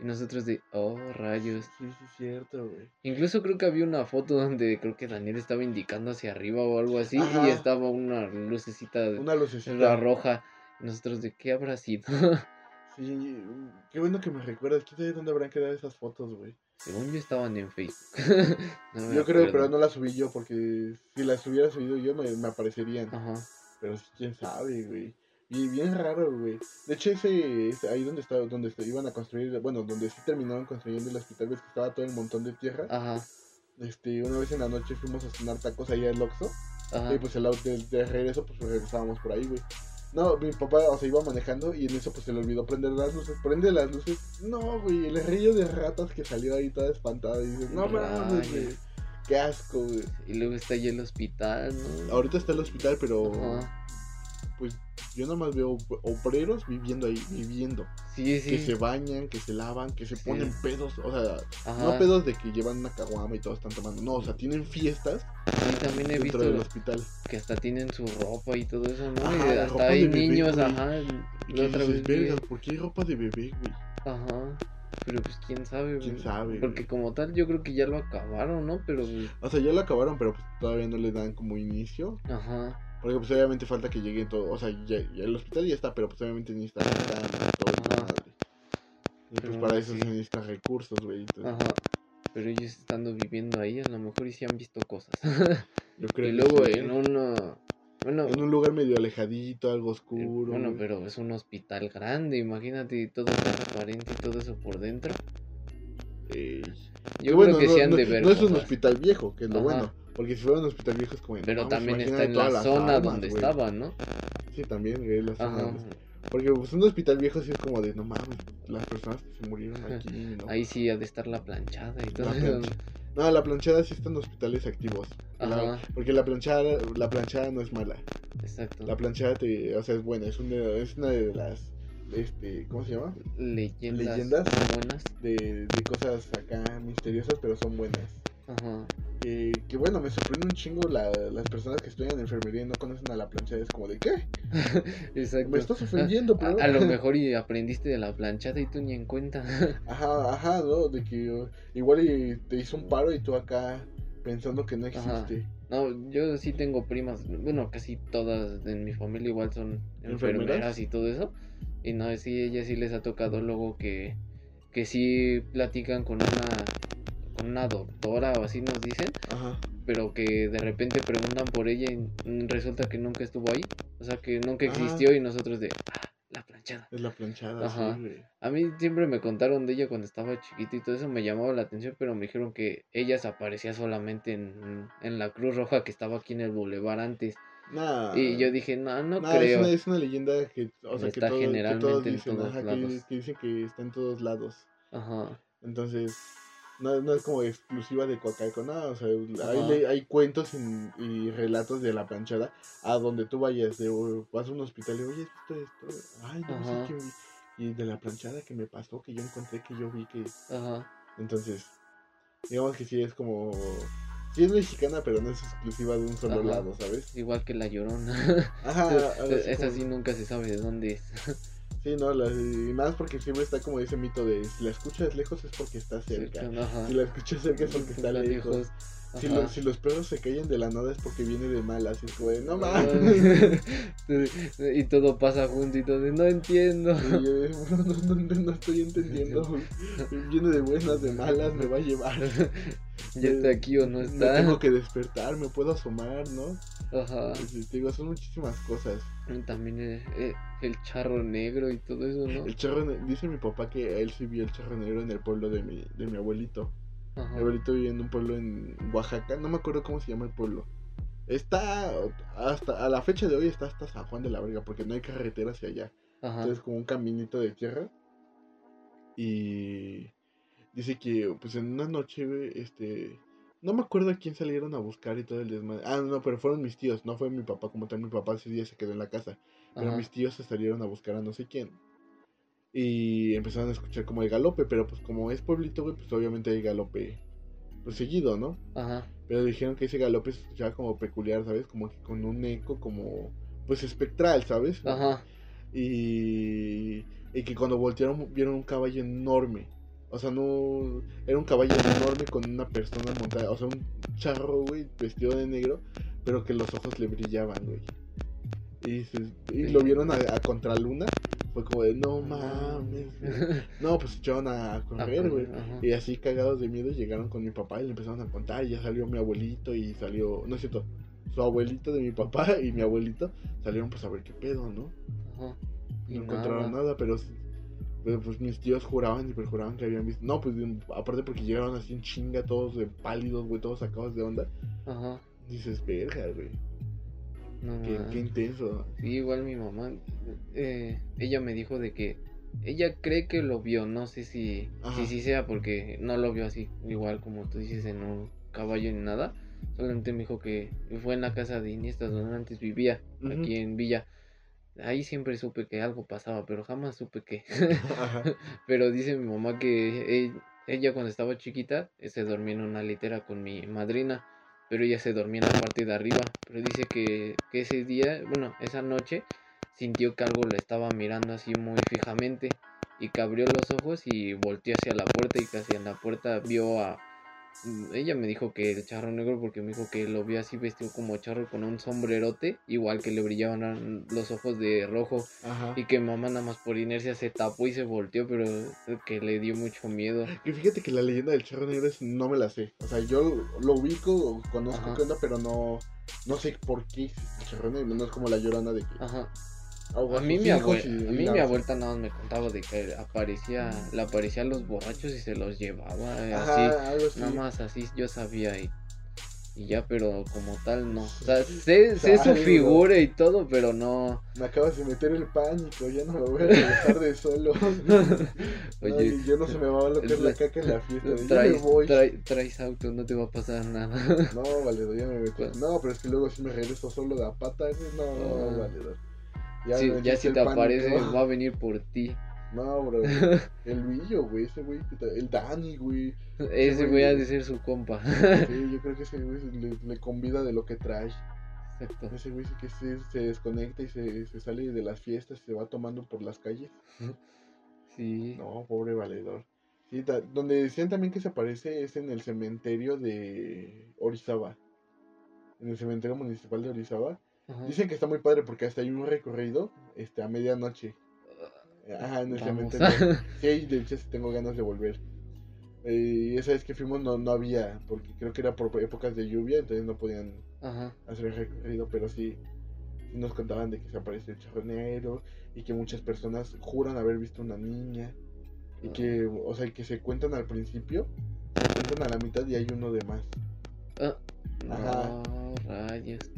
Y nosotros de, oh, rayos. Sí, sí, cierto, güey. Incluso creo que había una foto donde creo que Daniel estaba indicando hacia arriba o algo así Ajá. y estaba una lucecita Una lucecita. la roja. Y nosotros de qué habrá sido. [LAUGHS] Sí, qué bueno que me recuerdas. ¿Quién sabe dónde habrán quedado esas fotos, güey? Según yo estaban en Facebook. [LAUGHS] No Yo creo, pero no las subí yo porque si las hubiera subido yo me, me aparecerían. Ajá. Pero sí, quién sabe, güey. Y bien raro, güey. De hecho, ese, ese- ahí donde estaba, donde se iban a construir, bueno, donde sí terminaron construyendo el hospital, ves que estaba todo el montón de tierra. Ajá. Este, una vez en la noche fuimos a cenar tacos ahí al Oxxo. Ajá. Y pues el auto de, de regreso, pues regresábamos por ahí, güey. No, mi papá, o sea, iba manejando y en eso pues se le olvidó prender las luces. Prende las luces. No, güey, el río de ratas que salió ahí toda espantada. Y dices, no mames, güey. Qué asco, güey. Y luego está ahí el hospital, ¿no? Ahorita está el hospital, pero Ajá. Pues yo nomás veo obreros viviendo ahí, viviendo. Sí, Que sí. se bañan, que se lavan, que se Sí. ponen pedos. O sea, Ajá. no pedos de que llevan una caguama y todos están tomando. No, o sea, tienen fiestas Sí, también he dentro visto del hospital. que hasta tienen su ropa y todo eso, ¿no? Ajá, y hasta hay bebé, niños, ajá. Y que otra dices, vez ¿por qué hay ropa de bebé, güey? Ajá. Pero pues quién sabe, ¿Quién güey. sabe, Porque güey? como tal yo creo que ya lo acabaron, ¿no? Pero pues, O sea, ya lo acabaron, pero pues todavía no le dan como inicio. ajá. Porque pues obviamente falta que llegue todo. O sea, ya, ya el hospital ya está, pero pues obviamente necesita y todo Ajá. desmadre. Y pues para eso sí. se necesitan recursos, güey. Ajá. Pero ellos estando viviendo ahí, a lo mejor y sí han visto cosas. [LAUGHS] Yo creo y que luego sí. en una... Bueno, En un lugar medio alejadito, algo eh, oscuro. bueno, güey. pero es un hospital grande, imagínate todo transparente y todo eso por dentro. Eh, Yo bueno, creo que no, sí han no- de ver No es un hospital viejo, que es lo bueno. Porque si fuera un hospital viejo es como. Pero no, también pues, está en la zona donde güey. estaba, ¿no? Sí, también, güey, la zona Ajá. Porque pues un hospital viejo sí es como de, no mames, las personas que se murieron aquí, ¿no? Ahí sí ha de estar la planchada y todo eso. No, la planchada sí está en hospitales activos. La- porque la planchada, la planchada no es mala. exacto. La planchada te, o sea, es buena, es una, es una de las este, ¿cómo se llama? Leyendas, leyendas. buenas. De, de cosas acá misteriosas, pero son buenas. Ajá. Que, que bueno, me sorprende un chingo la, las personas que estudian enfermería y no conocen a la planchada. Es como de, ¿qué? [LAUGHS] Exacto. Me estás ofendiendo, [LAUGHS] a, pero... a lo [LAUGHS] mejor y aprendiste de la planchada y tú ni en cuenta. Ajá, ajá, ¿no? De que igual y te hizo un paro y tú acá pensando que no Ajá. existe. No, yo sí tengo primas, bueno, casi todas en mi familia igual son ¿Enfermeras? enfermeras y todo eso. Y no, sí, ellas sí les ha tocado luego que, que sí platican con una, una doctora o así nos dicen, Ajá. pero que de repente preguntan por ella y resulta que nunca estuvo ahí. O sea, que nunca existió y nosotros de, ah, la planchada. Es la planchada, Ajá. sí. A mí siempre me contaron de ella cuando estaba chiquito y todo eso me llamaba la atención, pero me dijeron que ella se aparecía solamente en, en la Cruz Roja que estaba aquí en el bulevar antes. Nah. Y yo dije, no, no Nah, es, creo. una, es una leyenda que, o sea, que, Está todo- que generalmente todos en dicen, todos ajá, que, lados. que dicen que está en todos lados. Ajá, Entonces, no, no es como exclusiva de Coacalco, no, o sea, hay, hay cuentos y, y relatos de la planchada a donde tú vayas, de, vas a un hospital y, oye, ¿has visto esto? Ay, no Ajá. sé qué. Y de la planchada que me pasó, que yo encontré, que yo vi que... ajá. Entonces, digamos que sí es como... Sí es mexicana, pero no es exclusiva de un solo Ajá. lado, ¿sabes? Igual que la llorona. Ajá, [LAUGHS] algo así como- nunca se sabe de dónde es. [LAUGHS] Sí, no, la- y más porque siempre está como ese mito de si la escuchas lejos es porque está cerca. Si la escuchas cerca es porque está Está lejos. Si, lo- si los perros se callan de la nada es porque viene de malas. Y es como de, no mames. [LAUGHS] y todo pasa junto y todo de, no entiendo. Y yo de, "Bro, no, no, no, no estoy entendiendo. [LAUGHS] Viene de buenas, de malas, me va a llevar. [LAUGHS] ya está aquí o no Me está. tengo que despertar, me puedo asomar, ¿no? Ajá. Sí, te digo, son muchísimas cosas. También el, el- el charro negro y todo eso, ¿no? El charro, dice mi papá que él sí vio el charro negro en el pueblo de mi, de mi abuelito. Ajá. Mi abuelito vivía en un pueblo en Oaxaca, no me acuerdo cómo se llama el pueblo. Está hasta a la fecha de hoy está hasta San Juan de la Verga porque no hay carretera hacia allá. Ajá. Entonces como un caminito de tierra. Y dice que pues en una noche, este no me acuerdo a quién salieron a buscar y todo el desmadre. Ah, no, pero fueron mis tíos, no fue mi papá como tal, mi papá ese día se quedó en la casa. Pero Ajá. mis tíos se salieron a buscar a no sé quién. Y empezaron a escuchar como el galope, pero pues como es pueblito, güey, pues obviamente hay galope pues seguido, ¿no? Ajá. Pero dijeron que ese galope se escuchaba como peculiar, ¿sabes? Como que con un eco como pues espectral, ¿sabes? Ajá. Y, y que cuando voltearon vieron un caballo enorme. O sea, no. Era un caballo enorme con una persona montada. O sea, un charro, güey, vestido de negro. Pero que los ojos le brillaban, güey. Y, y lo vieron a, a contraluna. Fue como de, no mames. güey". No, pues se echaron a correr, güey. Y así cagados de miedo llegaron con mi papá y le empezaron a contar. Y ya salió mi abuelito y salió. No es cierto. Su abuelito de mi papá y mi abuelito salieron pues a ver qué pedo, ¿no? Ajá. Y no encontraron nada, pero, pero pues mis tíos juraban y perjuraban que habían visto. No, pues aparte porque llegaron así en chinga, todos de pálidos, güey, todos sacados de onda. Ajá. Dices, verga, güey. No, Qué, intenso. Sí, igual mi mamá, eh, ella me dijo de que ella cree que lo vio, no sé si si sea porque no lo vio así, igual como tú dices en un caballo ni nada, solamente me dijo que fue en la casa de Iniesta donde antes vivía, aquí en Villa. Ahí siempre supe que algo pasaba, pero jamás supe qué. [LAUGHS] Pero dice mi mamá que e- ella cuando estaba chiquita eh, se dormía en una litera con mi madrina, pero ella se dormía en la parte de arriba. Pero dice que, que ese día, bueno, esa noche sintió que algo la estaba mirando así muy fijamente y que abrió los ojos y volteó hacia la puerta y casi en la puerta vio a... mm, Ella me dijo que el charro negro porque me dijo que lo vio así vestido como charro con un sombrerote, igual que le brillaban los ojos de rojo Ajá. y que mamá nada más por inercia se tapó y se volteó, pero que le dio mucho miedo. Y fíjate que la leyenda del charro negro es- no me la sé. O sea, yo lo ubico, conozco Ajá. qué onda, pero no, no sé por qué el charro negro. No es como la llorana de que. Ajá. A mí, mi, hijos abue- y- a mí mi abuelita nada más me contaba de que aparecía, le aparecían los borrachos y se los llevaba, eh, así, nada más así yo sabía y, y ya, pero como tal no. O sea, sé, sé su figura y todo, pero no. Me acabas de meter el pánico, ya no me voy a dejar de solo. [LAUGHS] Oye, yo no se me va a bloquear la tra- caca en la fiesta. Traes, voy. trae- traes auto, no te va a pasar nada. No, valedor, ya me metí. Pues- No, pero es que luego si me regreso solo de a pata, güey, no, Ah. no, valedor. Sí, me ya si te aparece, va a venir por ti. No, bro. [LAUGHS] El Villo, güey, ese güey. El Dani, güey. Ese güey- voy a decir su compa. Sí, yo creo que ese güey le, le convida de lo que trae. Exacto. Ese güey sí que se, se desconecta y se, se sale de las fiestas y se va tomando por las calles. [LAUGHS] Sí. No, pobre valedor. Sí, donde decían también que se aparece es en el cementerio de Orizaba. En el cementerio municipal de Orizaba. Ajá. Dicen que está muy padre porque hasta hay un recorrido este, a medianoche. Ajá, en el cementerio. [LAUGHS] Sí, de hecho tengo ganas de volver. Eh, Y esa vez que fuimos no, no había, porque creo que era por épocas de lluvia, entonces no podían Ajá. hacer el recorrido, pero sí, nos contaban de que se apareció el charro negro y que muchas personas juran haber visto una niña y que, o sea, que se cuentan al principio, se cuentan a la mitad y hay uno de más. Ah, Ajá. no, rayos.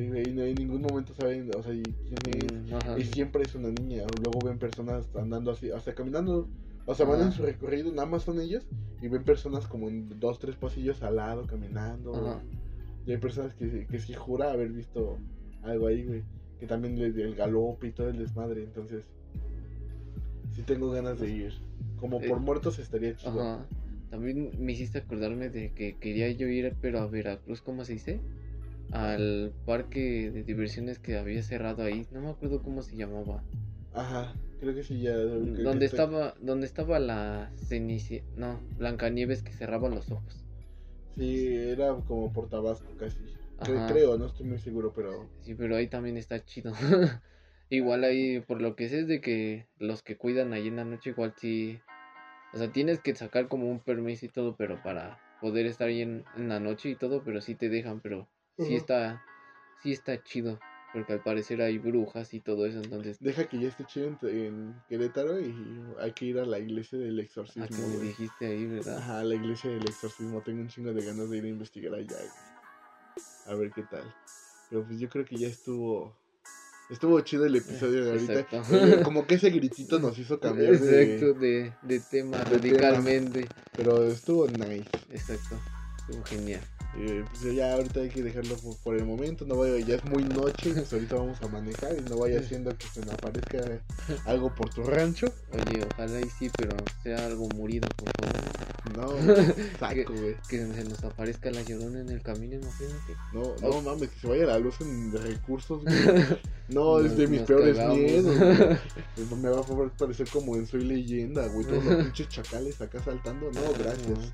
Sí, y no en ningún momento saben, o sea, y quién es. Mm, ajá. Y siempre es una niña. o Luego ven personas andando así, hasta caminando. O sea, van en su recorrido, nada más son ellas. Y ven personas como en dos, tres pasillos al lado caminando. Ajá. Y hay personas que, que sí jura haber visto algo ahí, güey. Que también les el galope y todo el desmadre. Entonces, sí tengo ganas de ir. Como por Eh, muertos estaría chido. Ajá. También me hiciste acordarme de que quería yo ir, pero a Veracruz, ¿cómo se dice? Al parque de diversiones que había cerrado ahí. No me acuerdo cómo se llamaba. Ajá. Creo que sí, ya. creo que Donde estaba, donde estaba la cenici... No, Blancanieves que cerraba los ojos. Sí, era como por Tabasco casi. Creo, no estoy muy seguro, pero. Sí, pero ahí también está chido. [LAUGHS] Igual ahí, por lo que sé es de que los que cuidan ahí en la noche, igual sí. O sea, tienes que sacar como un permiso y todo, pero para poder estar ahí en, en la noche y todo, pero sí te dejan, pero sí está, sí está chido. Porque al parecer hay brujas y todo eso, entonces. Deja que ya esté chido en, en Querétaro y hay que ir a la iglesia del ¿A exorcismo. que me güey. dijiste ahí, verdad? Ajá, la iglesia del exorcismo. Tengo un chingo de ganas de ir a investigar allá. A ver qué tal. Pero pues yo creo que ya estuvo. Estuvo chido el episodio de ahorita. Exacto. Eh, [LAUGHS] Como que ese gritito nos hizo cambiar de. Exacto, de, de tema de tema. radicalmente. Pero estuvo nice. Exacto, estuvo genial. Eh, pues ya ahorita hay que dejarlo por, por el momento. No vaya, ya es muy noche. Pues ahorita vamos a manejar y no vaya haciendo que se me aparezca algo por tu rancho. Oye, ojalá y sí, pero sea algo murido, por favor. No, [LAUGHS] saco, güey. Que se nos aparezca la llorona en el camino, imagínate. No, no mames, que se vaya la luz en recursos, güey. [LAUGHS] No, Nos- es de mis nos peores cagamos. miedos, güey. [LAUGHS] Pues Me va a parecer como en Soy Leyenda, güey. Todos los pinches chacales acá saltando. No, gracias.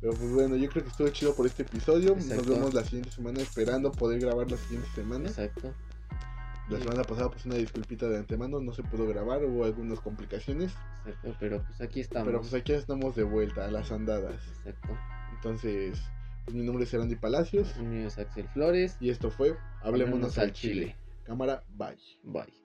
Pero pues bueno, yo creo que estuvo chido por este episodio. Nos vemos la siguiente semana, esperando poder grabar la siguiente semana. Exacto. La semana pasada, pues una disculpita de antemano, no se pudo grabar, hubo algunas complicaciones. Exacto, pero pues aquí estamos. Pero pues aquí estamos de vuelta a las andadas. Exacto. Entonces, pues, mi nombre es Erandi Palacios El mío es Axel Flores. y esto fue Hablémonos Hablémonos al Chile. Cámara, bye. Bye.